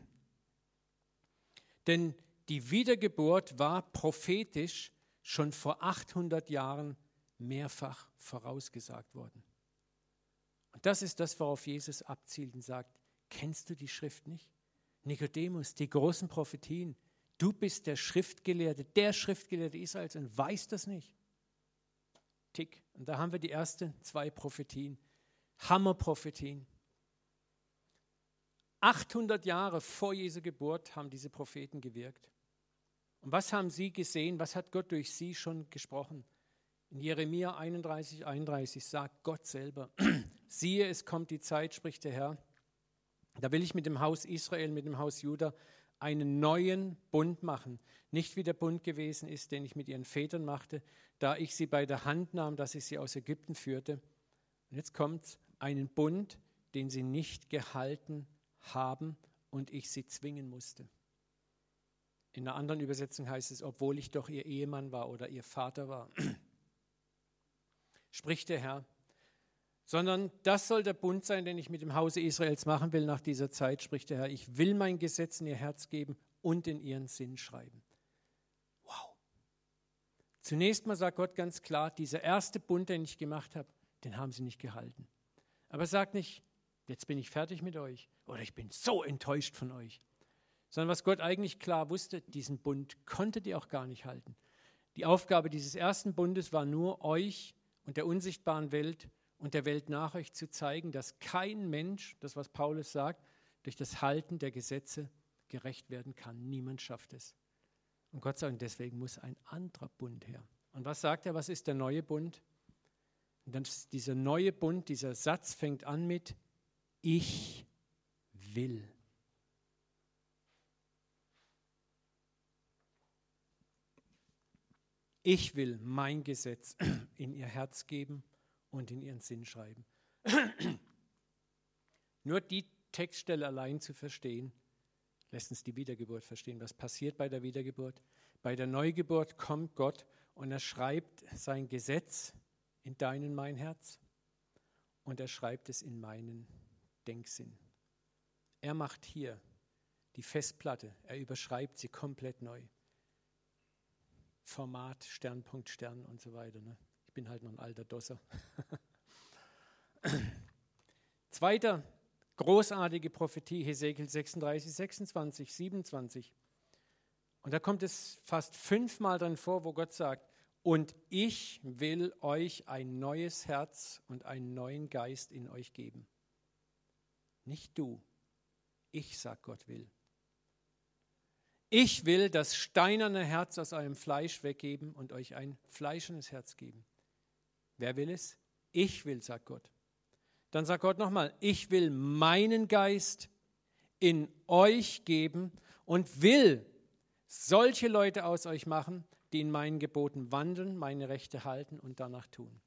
Denn die Wiedergeburt war prophetisch schon vor 800 Jahren mehrfach vorausgesagt worden. Und das ist das, worauf Jesus abzielt und sagt, kennst du die Schrift nicht? Nikodemus, die großen Prophetien, du bist der Schriftgelehrte, der Schriftgelehrte Israels und weißt das nicht. Tick. Und da haben wir die ersten zwei Prophetien, Hammerprophetien. 800 Jahre vor Jesu Geburt haben diese Propheten gewirkt. Und was haben sie gesehen? Was hat Gott durch sie schon gesprochen? In Jeremia 31, 31 sagt Gott selber, siehe, es kommt die Zeit, spricht der Herr, da will ich mit dem Haus Israel, mit dem Haus Juda einen neuen Bund machen. Nicht wie der Bund gewesen ist, den ich mit ihren Vätern machte, da ich sie bei der Hand nahm, dass ich sie aus Ägypten führte. Und jetzt kommt einen Bund, den sie nicht gehalten haben und ich sie zwingen musste. In einer anderen Übersetzung heißt es, obwohl ich doch ihr Ehemann war oder ihr Vater war. Spricht der Herr. Sondern das soll der Bund sein, den ich mit dem Hause Israels machen will nach dieser Zeit, spricht der Herr. Ich will mein Gesetz in ihr Herz geben und in ihren Sinn schreiben. Wow. Zunächst mal sagt Gott ganz klar, dieser erste Bund, den ich gemacht habe, den haben sie nicht gehalten. Aber er sagt nicht, jetzt bin ich fertig mit euch oder ich bin so enttäuscht von euch sondern was Gott eigentlich klar wusste, diesen Bund konntet ihr auch gar nicht halten. Die Aufgabe dieses ersten Bundes war nur, euch und der unsichtbaren Welt und der Welt nach euch zu zeigen, dass kein Mensch, das was Paulus sagt, durch das Halten der Gesetze gerecht werden kann. Niemand schafft es. Und Gott sagt, deswegen muss ein anderer Bund her. Und was sagt er, was ist der neue Bund? Und dann dieser neue Bund, dieser Satz fängt an mit, ich will. Ich will mein Gesetz in ihr Herz geben und in ihren Sinn schreiben. Nur die Textstelle allein zu verstehen, lässt uns die Wiedergeburt verstehen. Was passiert bei der Wiedergeburt? Bei der Neugeburt kommt Gott und er schreibt sein Gesetz in dein mein Herz und er schreibt es in meinen Denksinn. Er macht hier die Festplatte, er überschreibt sie komplett neu. Format, Sternpunkt, Stern und so weiter. Ne? Ich bin halt noch ein alter Dosser. Zweiter großartige Prophetie, Hesekiel 36, 26, 27. Und da kommt es fast fünfmal drin vor, wo Gott sagt, und ich will euch ein neues Herz und einen neuen Geist in euch geben. Nicht du, ich, sag Gott, will. Ich will das steinerne Herz aus eurem Fleisch weggeben und euch ein fleischernes Herz geben. Wer will es? Ich will, sagt Gott. Dann sagt Gott nochmal, ich will meinen Geist in euch geben und will solche Leute aus euch machen, die in meinen Geboten wandeln, meine Rechte halten und danach tun.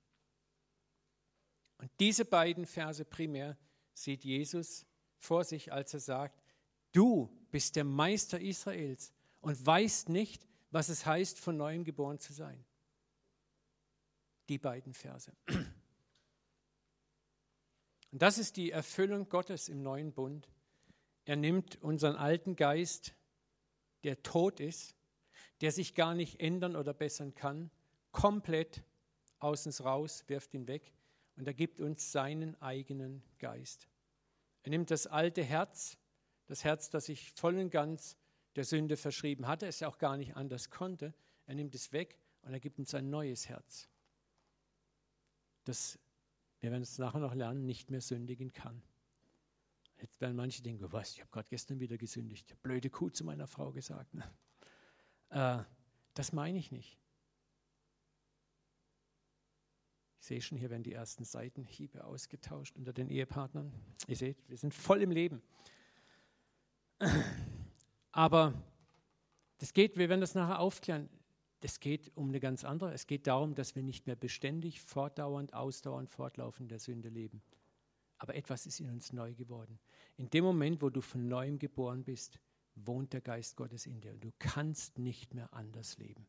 Und diese beiden Verse primär sieht Jesus vor sich, als er sagt, du bist der Meister Israels und weißt nicht, was es heißt, von neuem geboren zu sein. Die beiden Verse. Und das ist die Erfüllung Gottes im neuen Bund. Er nimmt unseren alten Geist, der tot ist, der sich gar nicht ändern oder bessern kann, komplett außens raus, wirft ihn weg und er gibt uns seinen eigenen Geist. Er nimmt das alte Herz, das Herz, das sich voll und ganz der Sünde verschrieben hatte, es auch gar nicht anders konnte. Er nimmt es weg und er gibt uns ein neues Herz, das, wir werden es nachher noch lernen, nicht mehr sündigen kann. Jetzt werden manche denken, was, ich habe gerade gestern wieder gesündigt. Blöde Kuh zu meiner Frau gesagt. Ne? Äh, das meine ich nicht. Ich sehe schon, hier werden die ersten Seitenhiebe ausgetauscht unter den Ehepartnern. Ihr seht, wir sind voll im Leben. Aber das geht, wir werden das nachher aufklären, das geht um eine ganz andere. Es geht darum, dass wir nicht mehr beständig, fortdauernd, ausdauernd, fortlaufend der Sünde leben. Aber etwas ist in uns neu geworden. In dem Moment, wo du von neuem geboren bist, wohnt der Geist Gottes in dir. Du kannst nicht mehr anders leben.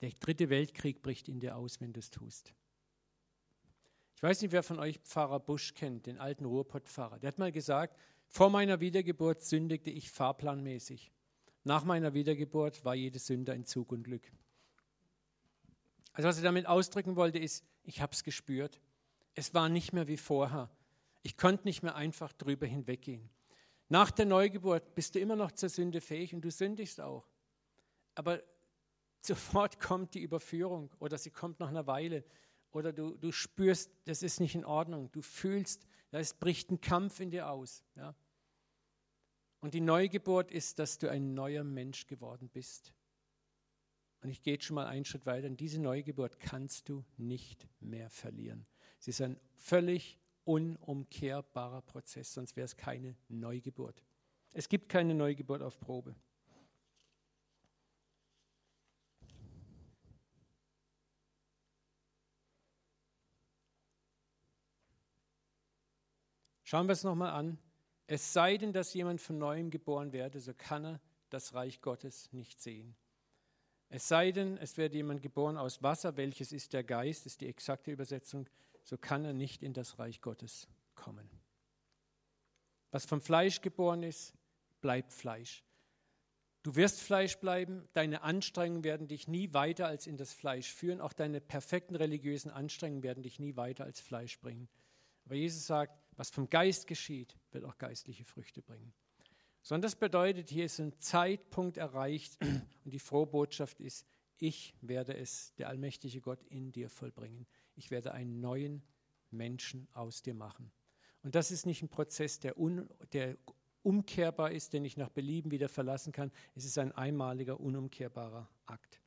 Der dritte Weltkrieg bricht in dir aus, wenn du es tust. Ich weiß nicht, wer von euch Pfarrer Busch kennt, den alten Ruhrpottpfarrer. Der hat mal gesagt, vor meiner Wiedergeburt sündigte ich fahrplanmäßig. Nach meiner Wiedergeburt war jede Sünde ein Zug und Glück. Also was er damit ausdrücken wollte, ist, ich habe es gespürt. Es war nicht mehr wie vorher. Ich konnte nicht mehr einfach drüber hinweggehen. Nach der Neugeburt bist du immer noch zur Sünde fähig und du sündigst auch. Aber sofort kommt die Überführung oder sie kommt nach einer Weile oder du, du spürst, das ist nicht in Ordnung. Du fühlst, es bricht ein Kampf in dir aus. Ja? Und die Neugeburt ist, dass du ein neuer Mensch geworden bist. Und ich gehe jetzt schon mal einen Schritt weiter. Und diese Neugeburt kannst du nicht mehr verlieren. Sie ist ein völlig unumkehrbarer Prozess, sonst wäre es keine Neugeburt. Es gibt keine Neugeburt auf Probe. Schauen wir es nochmal an. Es sei denn, dass jemand von neuem geboren werde, so kann er das Reich Gottes nicht sehen. Es sei denn, es werde jemand geboren aus Wasser, welches ist der Geist, ist die exakte Übersetzung, so kann er nicht in das Reich Gottes kommen. Was vom Fleisch geboren ist, bleibt Fleisch. Du wirst Fleisch bleiben, deine Anstrengungen werden dich nie weiter als in das Fleisch führen, auch deine perfekten religiösen Anstrengungen werden dich nie weiter als Fleisch bringen. Aber Jesus sagt, was vom Geist geschieht, wird auch geistliche Früchte bringen. Sondern das bedeutet, hier ist ein Zeitpunkt erreicht und die frohe Botschaft ist, ich werde es, der allmächtige Gott, in dir vollbringen. Ich werde einen neuen Menschen aus dir machen. Und das ist nicht ein Prozess, der, un, der umkehrbar ist, den ich nach Belieben wieder verlassen kann. Es ist ein einmaliger, unumkehrbarer Akt.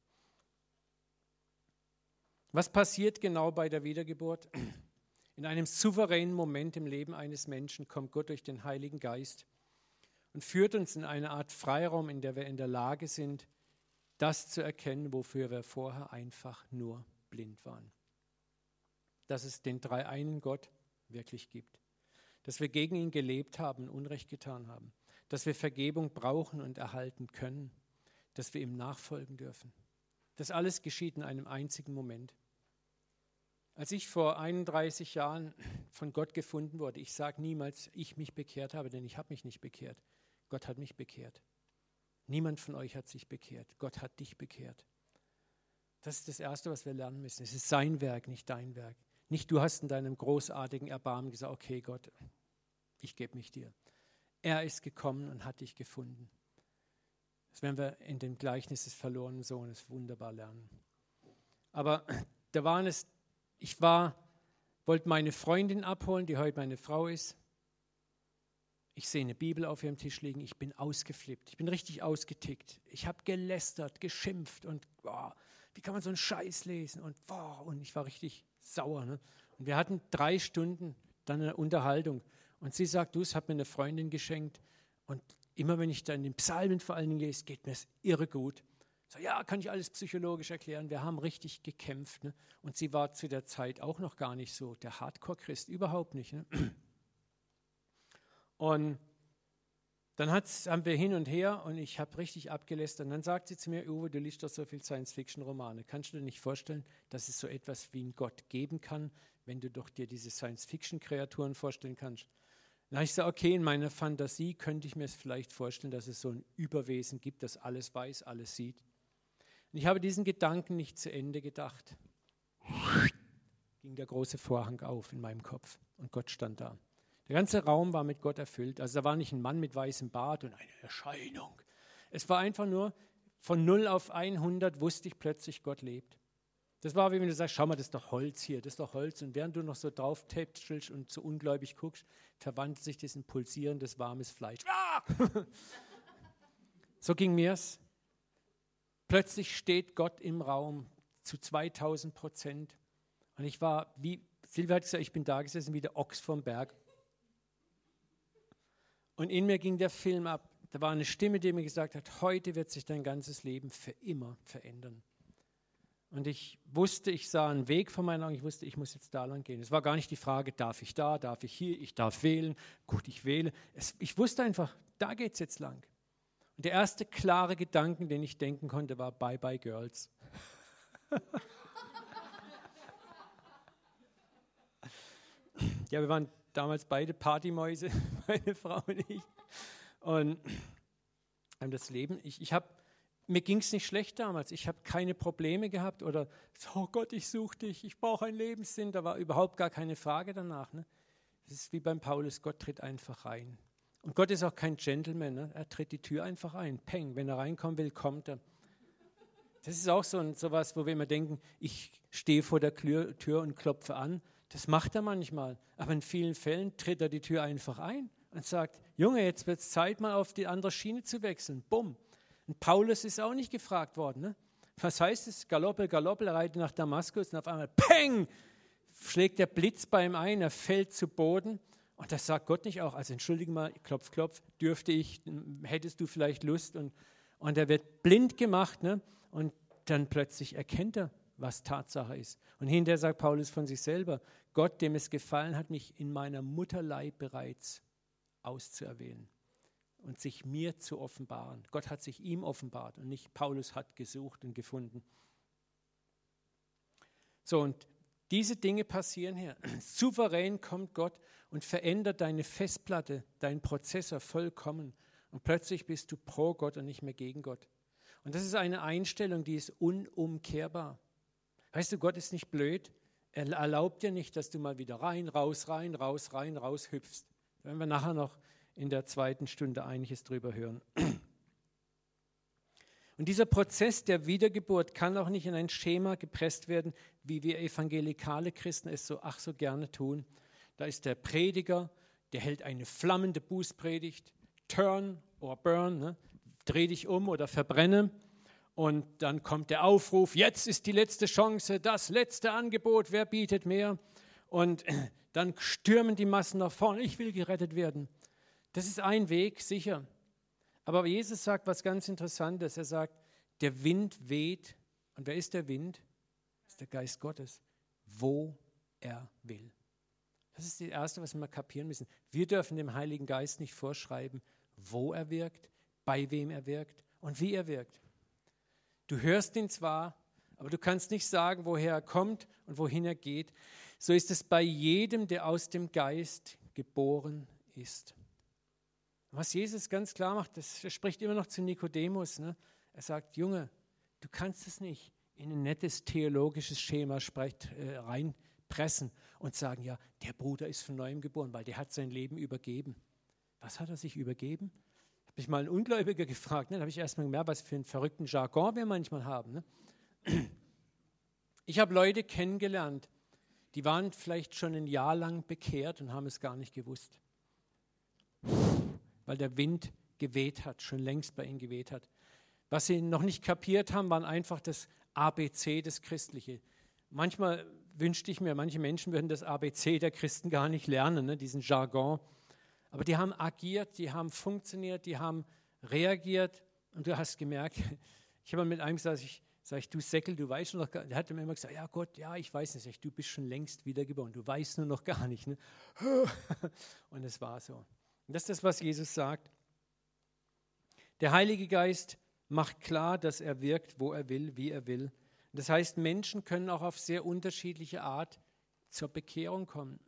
Was passiert genau bei der Wiedergeburt? In einem souveränen Moment im Leben eines Menschen kommt Gott durch den Heiligen Geist und führt uns in eine Art Freiraum, in der wir in der Lage sind, das zu erkennen, wofür wir vorher einfach nur blind waren. Dass es den dreieinen Gott wirklich gibt. Dass wir gegen ihn gelebt haben, Unrecht getan haben. Dass wir Vergebung brauchen und erhalten können. Dass wir ihm nachfolgen dürfen. Das alles geschieht in einem einzigen Moment. Als ich vor 31 Jahren von Gott gefunden wurde, ich sage niemals, ich mich bekehrt habe, denn ich habe mich nicht bekehrt. Gott hat mich bekehrt. Niemand von euch hat sich bekehrt. Gott hat dich bekehrt. Das ist das Erste, was wir lernen müssen. Es ist sein Werk, nicht dein Werk. Nicht du hast in deinem großartigen Erbarmen gesagt, okay Gott, ich gebe mich dir. Er ist gekommen und hat dich gefunden. Das werden wir in dem Gleichnis des verlorenen Sohnes wunderbar lernen. Aber da waren es ich war, wollte meine Freundin abholen, die heute meine Frau ist. Ich sehe eine Bibel auf ihrem Tisch liegen. Ich bin ausgeflippt. Ich bin richtig ausgetickt. Ich habe gelästert, geschimpft und boah, wie kann man so einen Scheiß lesen? Und, boah, und ich war richtig sauer. Ne? Und wir hatten drei Stunden dann eine Unterhaltung. Und sie sagt, du, es hat mir eine Freundin geschenkt. Und immer wenn ich dann den Psalmen vor allen Dingen lese, geht mir es irre gut. So, ja, kann ich alles psychologisch erklären. Wir haben richtig gekämpft. Ne? Und sie war zu der Zeit auch noch gar nicht so der Hardcore-Christ, überhaupt nicht. Ne? Und dann haben wir hin und her und ich habe richtig abgelästert. Und dann sagt sie zu mir, Uwe, du liest doch so viel Science-Fiction-Romane. Kannst du dir nicht vorstellen, dass es so etwas wie einen Gott geben kann, wenn du doch dir diese Science-Fiction-Kreaturen vorstellen kannst? Habe ich gesagt, okay, in meiner Fantasie könnte ich mir es vielleicht vorstellen, dass es so ein Überwesen gibt, das alles weiß, alles sieht. Und ich habe diesen Gedanken nicht zu Ende gedacht. Ging der große Vorhang auf in meinem Kopf und Gott stand da. Der ganze Raum war mit Gott erfüllt. Also da war nicht ein Mann mit weißem Bart und eine Erscheinung. Es war einfach nur von 0 auf 100 wusste ich plötzlich, Gott lebt. Das war, wie wenn du sagst, schau mal, das ist doch Holz hier, das ist doch Holz. Und während du noch so drauf tätschelst und so ungläubig guckst, verwandelt sich das in pulsierendes, warmes Fleisch. Ah! so ging mir's. Plötzlich steht Gott im Raum zu 2000 Prozent. Und ich war, wie Silvia hat gesagt, ich bin da gesessen wie der Ochs vom Berg. Und in mir ging der Film ab. Da war eine Stimme, die mir gesagt hat, heute wird sich dein ganzes Leben für immer verändern. Und ich wusste, ich sah einen Weg vor meinen Augen, ich wusste, ich muss jetzt da lang gehen. Es war gar nicht die Frage, darf ich da, darf ich hier, ich darf wählen. Gut, ich wähle. Es, ich wusste einfach, da geht es jetzt lang. Der erste klare Gedanke, den ich denken konnte, war Bye Bye Girls. ja, wir waren damals beide Partymäuse, meine Frau und ich. Und das Leben, ich, ich habe mir ging es nicht schlecht damals. Ich habe keine Probleme gehabt oder, oh Gott, ich suche dich, ich brauche einen Lebenssinn. Da war überhaupt gar keine Frage danach. Ne? Ist wie beim Paulus, Gott tritt einfach rein. Und Gott ist auch kein Gentleman. Ne? Er tritt die Tür einfach ein. Peng, wenn er reinkommen will, kommt er. Das ist auch so, so was, wo wir immer denken, ich stehe vor der Tür und klopfe an. Das macht er manchmal. Aber in vielen Fällen tritt er die Tür einfach ein und sagt, Junge, jetzt wird es Zeit, mal auf die andere Schiene zu wechseln. Bumm. Und Paulus ist auch nicht gefragt worden. Ne? Was heißt es? Galoppel, Galoppel, er reitet nach Damaskus und auf einmal, Peng, schlägt der Blitz bei ihm ein, er fällt zu Boden. Und das sagt Gott nicht auch, also entschuldige mal, klopf, klopf, dürfte ich, hättest du vielleicht Lust? Und, und er wird blind gemacht ne? und dann plötzlich erkennt er, was Tatsache ist. Und hinterher sagt Paulus von sich selber, Gott, dem es gefallen hat, mich in meiner Mutterleib bereits auszuerwählen und sich mir zu offenbaren. Gott hat sich ihm offenbart und nicht Paulus hat gesucht und gefunden. So, und diese Dinge passieren hier. Souverän kommt Gott und verändert deine Festplatte, deinen Prozessor vollkommen. Und plötzlich bist du pro Gott und nicht mehr gegen Gott. Und das ist eine Einstellung, die ist unumkehrbar. Weißt du, Gott ist nicht blöd. Er erlaubt dir nicht, dass du mal wieder rein, raus, rein, raus, rein, raus hüpfst. Da werden wir nachher noch in der zweiten Stunde einiges drüber hören. Und dieser Prozess der Wiedergeburt kann auch nicht in ein Schema gepresst werden, wie wir evangelikale Christen es so ach so gerne tun. Da ist der Prediger, der hält eine flammende Bußpredigt, turn or burn, ne? dreh dich um oder verbrenne. Und dann kommt der Aufruf, jetzt ist die letzte Chance, das letzte Angebot, wer bietet mehr? Und dann stürmen die Massen nach vorne, ich will gerettet werden. Das ist ein Weg, sicher. Aber Jesus sagt was ganz Interessantes. Er sagt, der Wind weht. Und wer ist der Wind? Das ist der Geist Gottes, wo er will. Das ist das Erste, was wir mal kapieren müssen. Wir dürfen dem Heiligen Geist nicht vorschreiben, wo er wirkt, bei wem er wirkt und wie er wirkt. Du hörst ihn zwar, aber du kannst nicht sagen, woher er kommt und wohin er geht. So ist es bei jedem, der aus dem Geist geboren ist. Was Jesus ganz klar macht, das spricht immer noch zu Nikodemus. Ne? Er sagt, Junge, du kannst es nicht in ein nettes theologisches Schema sprecht, äh, reinpressen und sagen, ja, der Bruder ist von neuem geboren, weil der hat sein Leben übergeben. Was hat er sich übergeben? Habe ich mal einen Ungläubiger gefragt. Ne? Da habe ich erstmal gemerkt, was für einen verrückten Jargon wir manchmal haben. Ne? Ich habe Leute kennengelernt, die waren vielleicht schon ein Jahr lang bekehrt und haben es gar nicht gewusst weil der Wind geweht hat, schon längst bei ihnen geweht hat. Was sie noch nicht kapiert haben, waren einfach das ABC, das Christliche. Manchmal wünschte ich mir, manche Menschen würden das ABC der Christen gar nicht lernen, ne, diesen Jargon. Aber die haben agiert, die haben funktioniert, die haben reagiert. Und du hast gemerkt, ich habe mit einem gesagt, ich, sag du Säckel, du weißt nur noch gar nicht. Der hat mir immer gesagt, ja Gott, ja, ich weiß nicht. du bist schon längst wiedergeboren, du weißt nur noch gar nicht. Ne? Und es war so. Das ist das, was Jesus sagt. Der Heilige Geist macht klar, dass er wirkt, wo er will, wie er will. Das heißt, Menschen können auch auf sehr unterschiedliche Art zur Bekehrung kommen.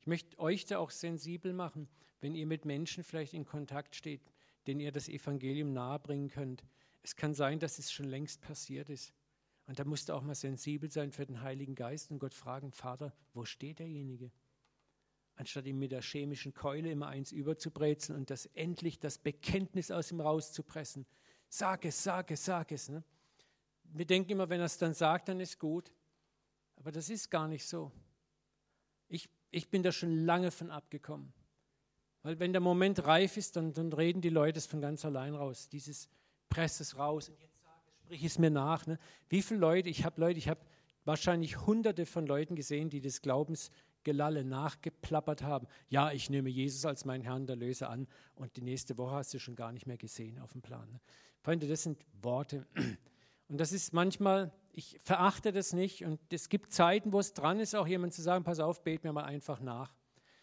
Ich möchte euch da auch sensibel machen, wenn ihr mit Menschen vielleicht in Kontakt steht, denen ihr das Evangelium nahebringen könnt. Es kann sein, dass es schon längst passiert ist. Und da musst du auch mal sensibel sein für den Heiligen Geist und Gott fragen, Vater, wo steht derjenige? Anstatt ihm mit der chemischen Keule immer eins überzubrezeln und das endlich das Bekenntnis aus ihm rauszupressen. Sag es, sag es, sag es. Ne? Wir denken immer, wenn er es dann sagt, dann ist gut. Aber das ist gar nicht so. Ich, ich bin da schon lange von abgekommen. Weil wenn der Moment reif ist, dann, dann reden die Leute es von ganz allein raus. Dieses Press es raus und jetzt sag sprich es mir nach. Ne? Wie viele Leute, ich habe Leute, ich habe wahrscheinlich hunderte von Leuten gesehen, die des Glaubensgelalle nachgeplappert haben. Ja, ich nehme Jesus als meinen Herrn der Löser an und die nächste Woche hast du schon gar nicht mehr gesehen auf dem Plan. Ne? Freunde, das sind Worte. Und das ist manchmal, ich verachte das nicht und es gibt Zeiten, wo es dran ist, auch jemand zu sagen, pass auf, bet mir mal einfach nach.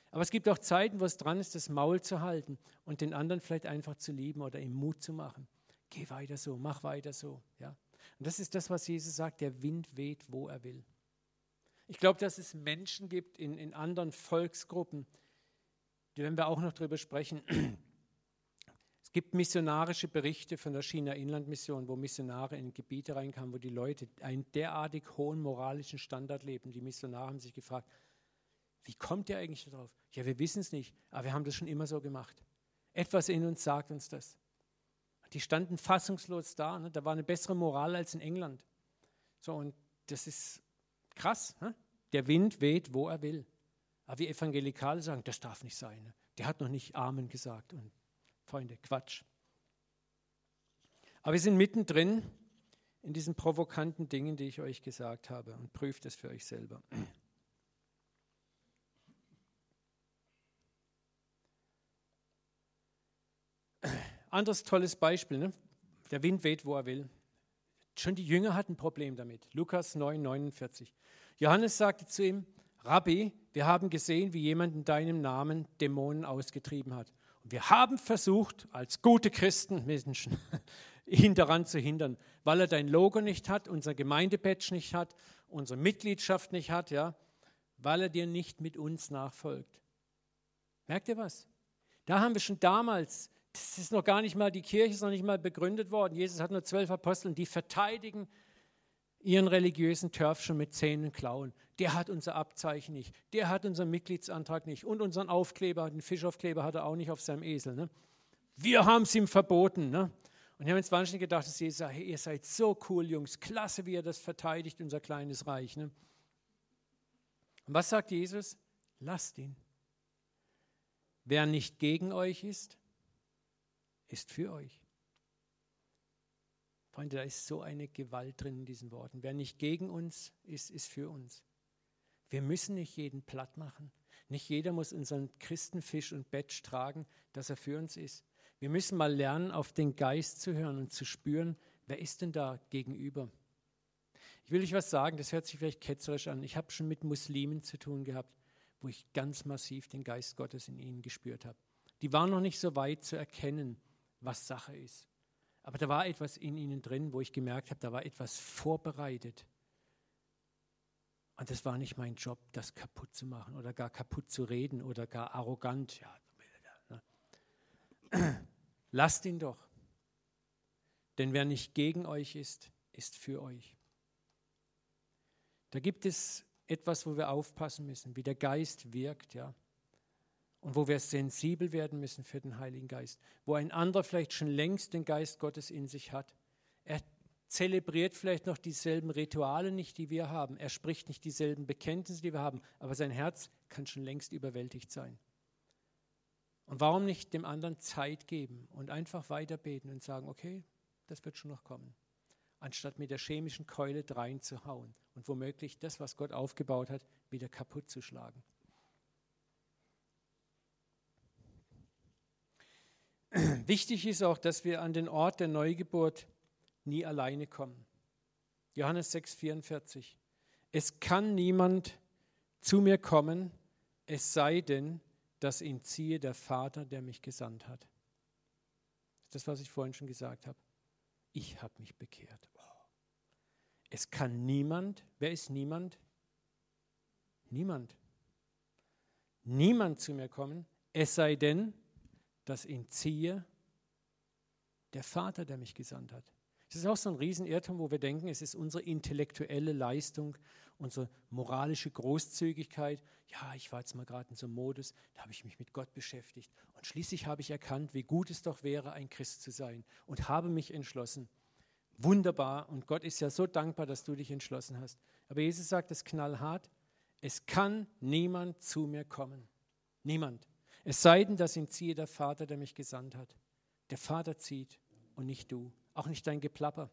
Aber es gibt auch Zeiten, wo es dran ist, das Maul zu halten und den anderen vielleicht einfach zu lieben oder ihm Mut zu machen. Geh weiter so, mach weiter so. Ja? Und das ist das, was Jesus sagt, der Wind weht, wo er will. Ich glaube, dass es Menschen gibt in, in anderen Volksgruppen, die werden wir auch noch darüber sprechen. Es gibt missionarische Berichte von der China-Inlandmission, wo Missionare in Gebiete reinkamen, wo die Leute einen derartig hohen moralischen Standard leben. Die Missionare haben sich gefragt, wie kommt ihr eigentlich darauf? Ja, wir wissen es nicht, aber wir haben das schon immer so gemacht. Etwas in uns sagt uns das. Die standen fassungslos da. Ne? Da war eine bessere Moral als in England. So, und das ist krass. Ne? Der Wind weht, wo er will. Aber wir Evangelikale sagen, das darf nicht sein. Ne? Der hat noch nicht Amen gesagt. Und Freunde, Quatsch. Aber wir sind mittendrin in diesen provokanten Dingen, die ich euch gesagt habe. Und prüft es für euch selber. Anderes tolles Beispiel. Ne? Der Wind weht, wo er will. Schon die Jünger hatten ein Problem damit. Lukas 9, 49. Johannes sagte zu ihm, Rabbi, wir haben gesehen, wie jemand in deinem Namen Dämonen ausgetrieben hat. Und wir haben versucht, als gute Christen, Menschen, ihn daran zu hindern, weil er dein Logo nicht hat, unser Gemeindebadge nicht hat, unsere Mitgliedschaft nicht hat, ja, weil er dir nicht mit uns nachfolgt. Merkt ihr was? Da haben wir schon damals das ist noch gar nicht mal, die Kirche ist noch nicht mal begründet worden. Jesus hat nur zwölf Aposteln, die verteidigen ihren religiösen Turf schon mit Zähnen und Klauen. Der hat unser Abzeichen nicht, der hat unseren Mitgliedsantrag nicht und unseren Aufkleber, den Fischaufkleber hat er auch nicht auf seinem Esel. Ne? Wir haben es ihm verboten. Ne? Und wir haben uns wahnsinnig gedacht, dass Jesus sagt, hey, ihr seid so cool, Jungs, klasse, wie ihr das verteidigt, unser kleines Reich. Ne? Und was sagt Jesus? Lasst ihn. Wer nicht gegen euch ist, ist für euch. Freunde, da ist so eine Gewalt drin in diesen Worten. Wer nicht gegen uns ist, ist für uns. Wir müssen nicht jeden platt machen. Nicht jeder muss unseren Christenfisch und Badge tragen, dass er für uns ist. Wir müssen mal lernen, auf den Geist zu hören und zu spüren, wer ist denn da gegenüber. Ich will euch was sagen, das hört sich vielleicht ketzerisch an. Ich habe schon mit Muslimen zu tun gehabt, wo ich ganz massiv den Geist Gottes in ihnen gespürt habe. Die waren noch nicht so weit zu erkennen, was Sache ist. Aber da war etwas in ihnen drin, wo ich gemerkt habe, da war etwas vorbereitet. Und das war nicht mein Job, das kaputt zu machen oder gar kaputt zu reden oder gar arrogant. Ja, ne? Lasst ihn doch. Denn wer nicht gegen euch ist, ist für euch. Da gibt es etwas, wo wir aufpassen müssen, wie der Geist wirkt, ja und wo wir sensibel werden müssen für den Heiligen Geist, wo ein anderer vielleicht schon längst den Geist Gottes in sich hat. Er zelebriert vielleicht noch dieselben Rituale nicht, die wir haben. Er spricht nicht dieselben Bekenntnisse, die wir haben, aber sein Herz kann schon längst überwältigt sein. Und warum nicht dem anderen Zeit geben und einfach weiter beten und sagen, okay, das wird schon noch kommen, anstatt mit der chemischen Keule dreinzuhauen und womöglich das, was Gott aufgebaut hat, wieder kaputt zu schlagen. Wichtig ist auch, dass wir an den Ort der Neugeburt nie alleine kommen. Johannes 6,44. Es kann niemand zu mir kommen, es sei denn, dass ihn ziehe der Vater, der mich gesandt hat. Das was ich vorhin schon gesagt habe. Ich habe mich bekehrt. Oh. Es kann niemand, wer ist niemand? Niemand. niemand zu mir kommen, es sei denn, dass ihn ziehe der Vater, der mich gesandt hat. Das ist auch so ein Riesenirrtum, wo wir denken, es ist unsere intellektuelle Leistung, unsere moralische Großzügigkeit. Ja, ich war jetzt mal gerade in so einem Modus, da habe ich mich mit Gott beschäftigt. Und schließlich habe ich erkannt, wie gut es doch wäre, ein Christ zu sein und habe mich entschlossen. Wunderbar. Und Gott ist ja so dankbar, dass du dich entschlossen hast. Aber Jesus sagt es knallhart, es kann niemand zu mir kommen. Niemand. Es sei denn, dass ihn ziehe der Vater, der mich gesandt hat. Der Vater zieht und nicht du. Auch nicht dein Geplapper.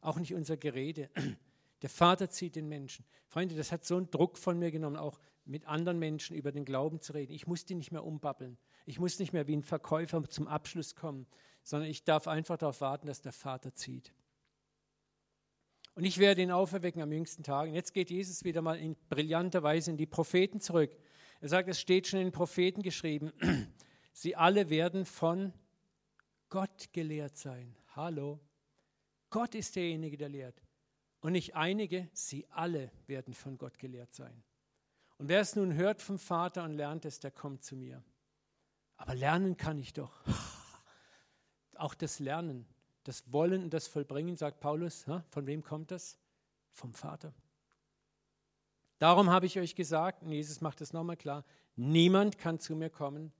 Auch nicht unser Gerede. Der Vater zieht den Menschen. Freunde, das hat so einen Druck von mir genommen, auch mit anderen Menschen über den Glauben zu reden. Ich muss die nicht mehr umbabbeln. Ich muss nicht mehr wie ein Verkäufer zum Abschluss kommen, sondern ich darf einfach darauf warten, dass der Vater zieht. Und ich werde ihn auferwecken am jüngsten Tag. Und jetzt geht Jesus wieder mal in brillanter Weise in die Propheten zurück. Er sagt, es steht schon in den Propheten geschrieben, sie alle werden von Gott gelehrt sein. Hallo. Gott ist derjenige, der lehrt. Und nicht einige, sie alle werden von Gott gelehrt sein. Und wer es nun hört vom Vater und lernt es, der kommt zu mir. Aber lernen kann ich doch. Auch das Lernen, das Wollen und das Vollbringen, sagt Paulus, von wem kommt das? Vom Vater. Darum habe ich euch gesagt, und Jesus macht es nochmal klar, niemand kann zu mir kommen,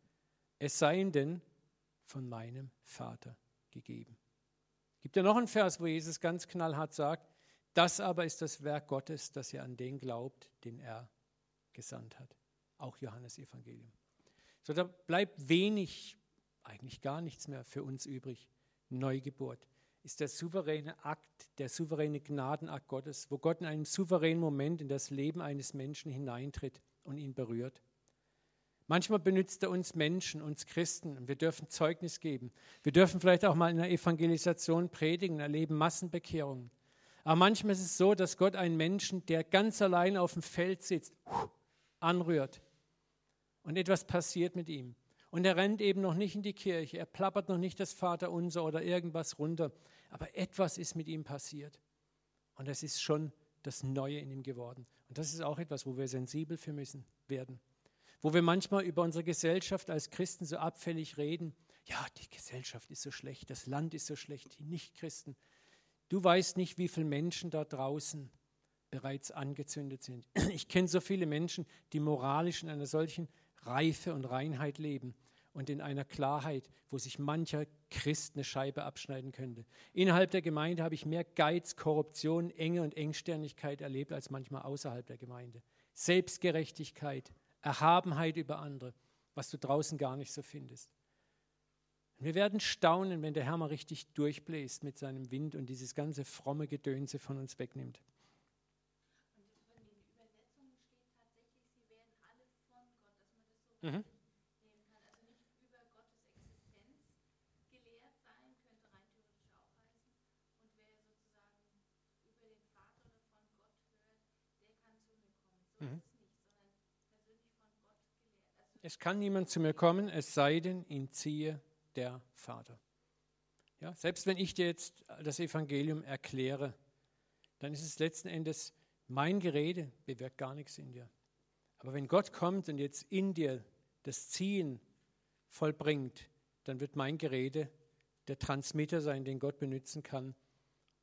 es sei denn von meinem Vater gegeben. Gibt ja noch einen Vers, wo Jesus ganz knallhart sagt, das aber ist das Werk Gottes, dass ihr an den glaubt, den er gesandt hat. Auch Johannes Evangelium. So, da bleibt wenig, eigentlich gar nichts mehr für uns übrig. Neugeburt ist der souveräne Akt, der souveräne Gnadenakt Gottes, wo Gott in einem souveränen Moment in das Leben eines Menschen hineintritt und ihn berührt. Manchmal benutzt er uns Menschen, uns Christen, und wir dürfen Zeugnis geben. Wir dürfen vielleicht auch mal in der Evangelisation predigen, erleben Massenbekehrungen. Aber manchmal ist es so, dass Gott einen Menschen, der ganz allein auf dem Feld sitzt, anrührt und etwas passiert mit ihm. Und er rennt eben noch nicht in die Kirche, er plappert noch nicht das Vaterunser oder irgendwas runter, aber etwas ist mit ihm passiert. Und es ist schon das Neue in ihm geworden. Und das ist auch etwas, wo wir sensibel für müssen werden wo wir manchmal über unsere Gesellschaft als Christen so abfällig reden. Ja, die Gesellschaft ist so schlecht, das Land ist so schlecht, die Nichtchristen. Du weißt nicht, wie viele Menschen da draußen bereits angezündet sind. Ich kenne so viele Menschen, die moralisch in einer solchen Reife und Reinheit leben und in einer Klarheit, wo sich mancher Christ eine Scheibe abschneiden könnte. Innerhalb der Gemeinde habe ich mehr Geiz, Korruption, Enge und Engsternigkeit erlebt als manchmal außerhalb der Gemeinde. Selbstgerechtigkeit, Erhabenheit über andere, was du draußen gar nicht so findest. wir werden staunen, wenn der Herr mal richtig durchbläst mit seinem Wind und dieses ganze fromme Gedönse von uns wegnimmt. Mhm. Es kann niemand zu mir kommen, es sei denn, ihn ziehe der Vater. Ja, selbst wenn ich dir jetzt das Evangelium erkläre, dann ist es letzten Endes mein Gerede, bewirkt gar nichts in dir. Aber wenn Gott kommt und jetzt in dir das Ziehen vollbringt, dann wird mein Gerede der Transmitter sein, den Gott benutzen kann,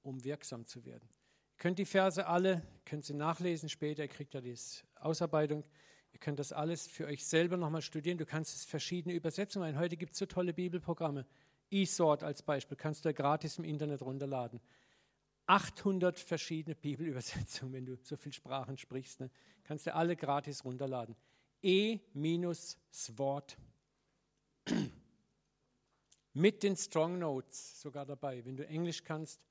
um wirksam zu werden. Ihr könnt die Verse alle, könnt sie nachlesen später, ihr kriegt ja die Ausarbeitung. Ihr könnt das alles für euch selber nochmal studieren. Du kannst es verschiedene Übersetzungen ein. Heute gibt es so tolle Bibelprogramme. eSword als Beispiel kannst du gratis im Internet runterladen. 800 verschiedene Bibelübersetzungen, wenn du so viele Sprachen sprichst. Ne? Kannst du alle gratis runterladen. E-Sword. Mit den Strong Notes sogar dabei. Wenn du Englisch kannst,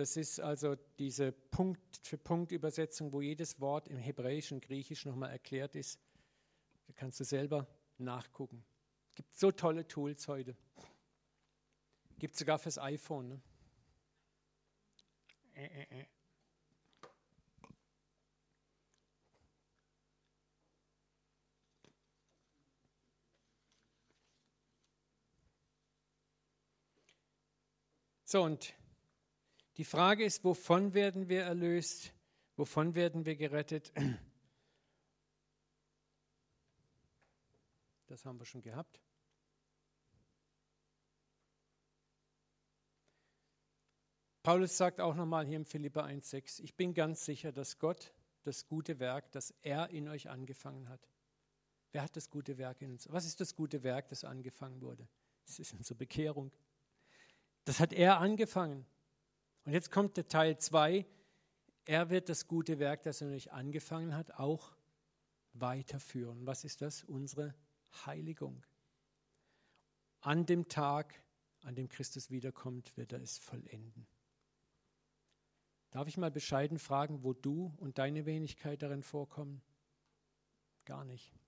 das ist also diese Punkt-für-Punkt-Übersetzung, wo jedes Wort im Hebräischen und Griechisch nochmal erklärt ist. Da kannst du selber nachgucken. Es gibt so tolle Tools heute. Gibt sogar fürs iPhone. Ne? Äh, äh, äh. So, und die Frage ist, wovon werden wir erlöst? Wovon werden wir gerettet? das haben wir schon gehabt. Paulus sagt auch nochmal hier im Philippa 1,6, ich bin ganz sicher, dass Gott das gute Werk, das er in euch angefangen hat. Wer hat das gute Werk in uns? Was ist das gute Werk, das angefangen wurde? Das ist unsere Bekehrung. Das hat er angefangen. Und jetzt kommt der Teil 2. Er wird das gute Werk, das er euch angefangen hat, auch weiterführen. Was ist das? Unsere Heiligung. An dem Tag, an dem Christus wiederkommt, wird er es vollenden. Darf ich mal bescheiden fragen, wo du und deine Wenigkeit darin vorkommen? Gar nicht.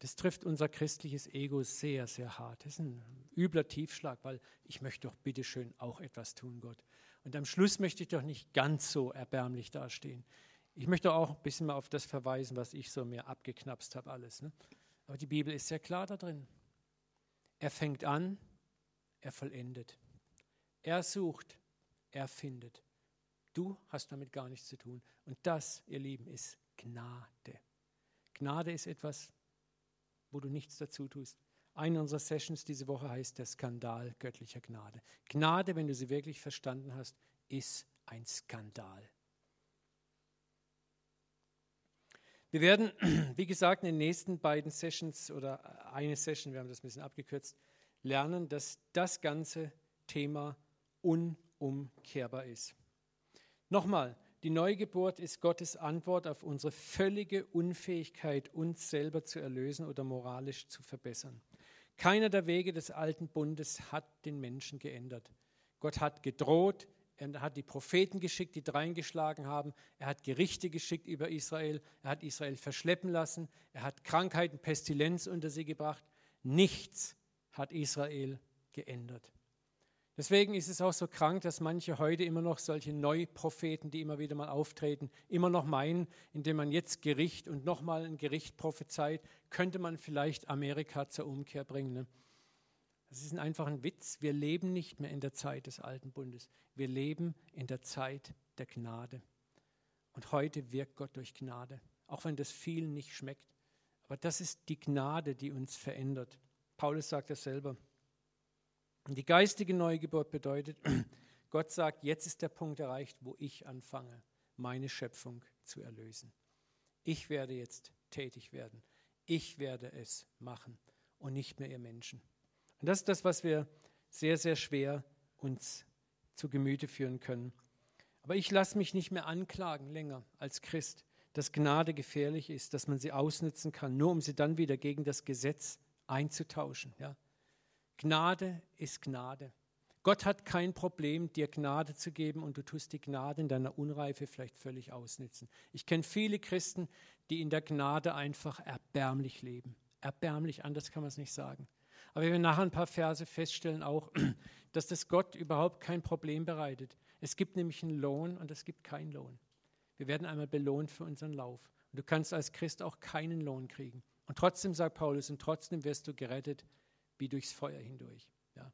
Das trifft unser christliches Ego sehr, sehr hart. Das ist ein übler Tiefschlag, weil ich möchte doch bitteschön auch etwas tun, Gott. Und am Schluss möchte ich doch nicht ganz so erbärmlich dastehen. Ich möchte auch ein bisschen mal auf das verweisen, was ich so mir abgeknapst habe, alles. Ne? Aber die Bibel ist sehr klar da drin. Er fängt an, er vollendet. Er sucht, er findet. Du hast damit gar nichts zu tun. Und das, ihr Lieben, ist Gnade. Gnade ist etwas, wo du nichts dazu tust. Eine unserer Sessions diese Woche heißt der Skandal göttlicher Gnade. Gnade, wenn du sie wirklich verstanden hast, ist ein Skandal. Wir werden, wie gesagt, in den nächsten beiden Sessions oder eine Session, wir haben das ein bisschen abgekürzt, lernen, dass das ganze Thema unumkehrbar ist. Nochmal, die Neugeburt ist Gottes Antwort auf unsere völlige Unfähigkeit, uns selber zu erlösen oder moralisch zu verbessern. Keiner der Wege des alten Bundes hat den Menschen geändert. Gott hat gedroht, er hat die Propheten geschickt, die dreingeschlagen haben. Er hat Gerichte geschickt über Israel. Er hat Israel verschleppen lassen. Er hat Krankheiten, Pestilenz unter sie gebracht. Nichts hat Israel geändert. Deswegen ist es auch so krank, dass manche heute immer noch solche Neupropheten, die immer wieder mal auftreten, immer noch meinen, indem man jetzt Gericht und nochmal ein Gericht prophezeit, könnte man vielleicht Amerika zur Umkehr bringen. Ne? Das ist einfach ein Witz. Wir leben nicht mehr in der Zeit des alten Bundes. Wir leben in der Zeit der Gnade. Und heute wirkt Gott durch Gnade, auch wenn das vielen nicht schmeckt. Aber das ist die Gnade, die uns verändert. Paulus sagt das selber. Die geistige Neugeburt bedeutet, Gott sagt, jetzt ist der Punkt erreicht, wo ich anfange, meine Schöpfung zu erlösen. Ich werde jetzt tätig werden. Ich werde es machen und nicht mehr ihr Menschen. Und das ist das, was wir sehr, sehr schwer uns zu Gemüte führen können. Aber ich lasse mich nicht mehr anklagen länger als Christ, dass Gnade gefährlich ist, dass man sie ausnutzen kann, nur um sie dann wieder gegen das Gesetz einzutauschen. Ja? Gnade ist Gnade. Gott hat kein Problem, dir Gnade zu geben und du tust die Gnade in deiner Unreife vielleicht völlig ausnützen. Ich kenne viele Christen, die in der Gnade einfach erbärmlich leben. Erbärmlich, anders kann man es nicht sagen. Aber wir werden nachher ein paar Verse feststellen auch, dass das Gott überhaupt kein Problem bereitet. Es gibt nämlich einen Lohn und es gibt keinen Lohn. Wir werden einmal belohnt für unseren Lauf. Und du kannst als Christ auch keinen Lohn kriegen. Und trotzdem, sagt Paulus, und trotzdem wirst du gerettet wie durchs Feuer hindurch. Ja.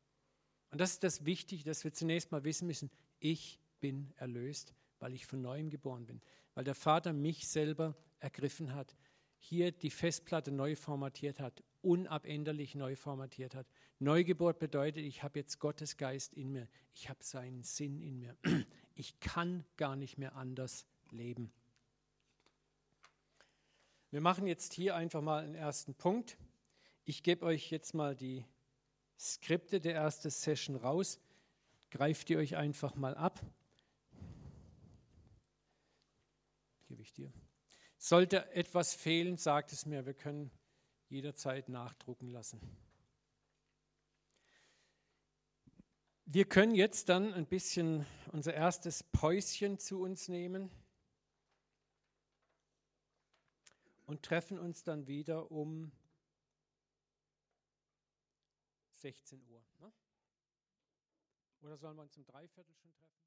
Und das ist das Wichtige, dass wir zunächst mal wissen müssen, ich bin erlöst, weil ich von neuem geboren bin, weil der Vater mich selber ergriffen hat, hier die Festplatte neu formatiert hat, unabänderlich neu formatiert hat. Neugeburt bedeutet, ich habe jetzt Gottes Geist in mir, ich habe seinen Sinn in mir. Ich kann gar nicht mehr anders leben. Wir machen jetzt hier einfach mal einen ersten Punkt. Ich gebe euch jetzt mal die Skripte der ersten Session raus. Greift ihr euch einfach mal ab. Gebe ich dir. Sollte etwas fehlen, sagt es mir. Wir können jederzeit nachdrucken lassen. Wir können jetzt dann ein bisschen unser erstes Päuschen zu uns nehmen und treffen uns dann wieder um 16 Uhr. Ne? Oder sollen wir uns um Dreiviertel schon treffen?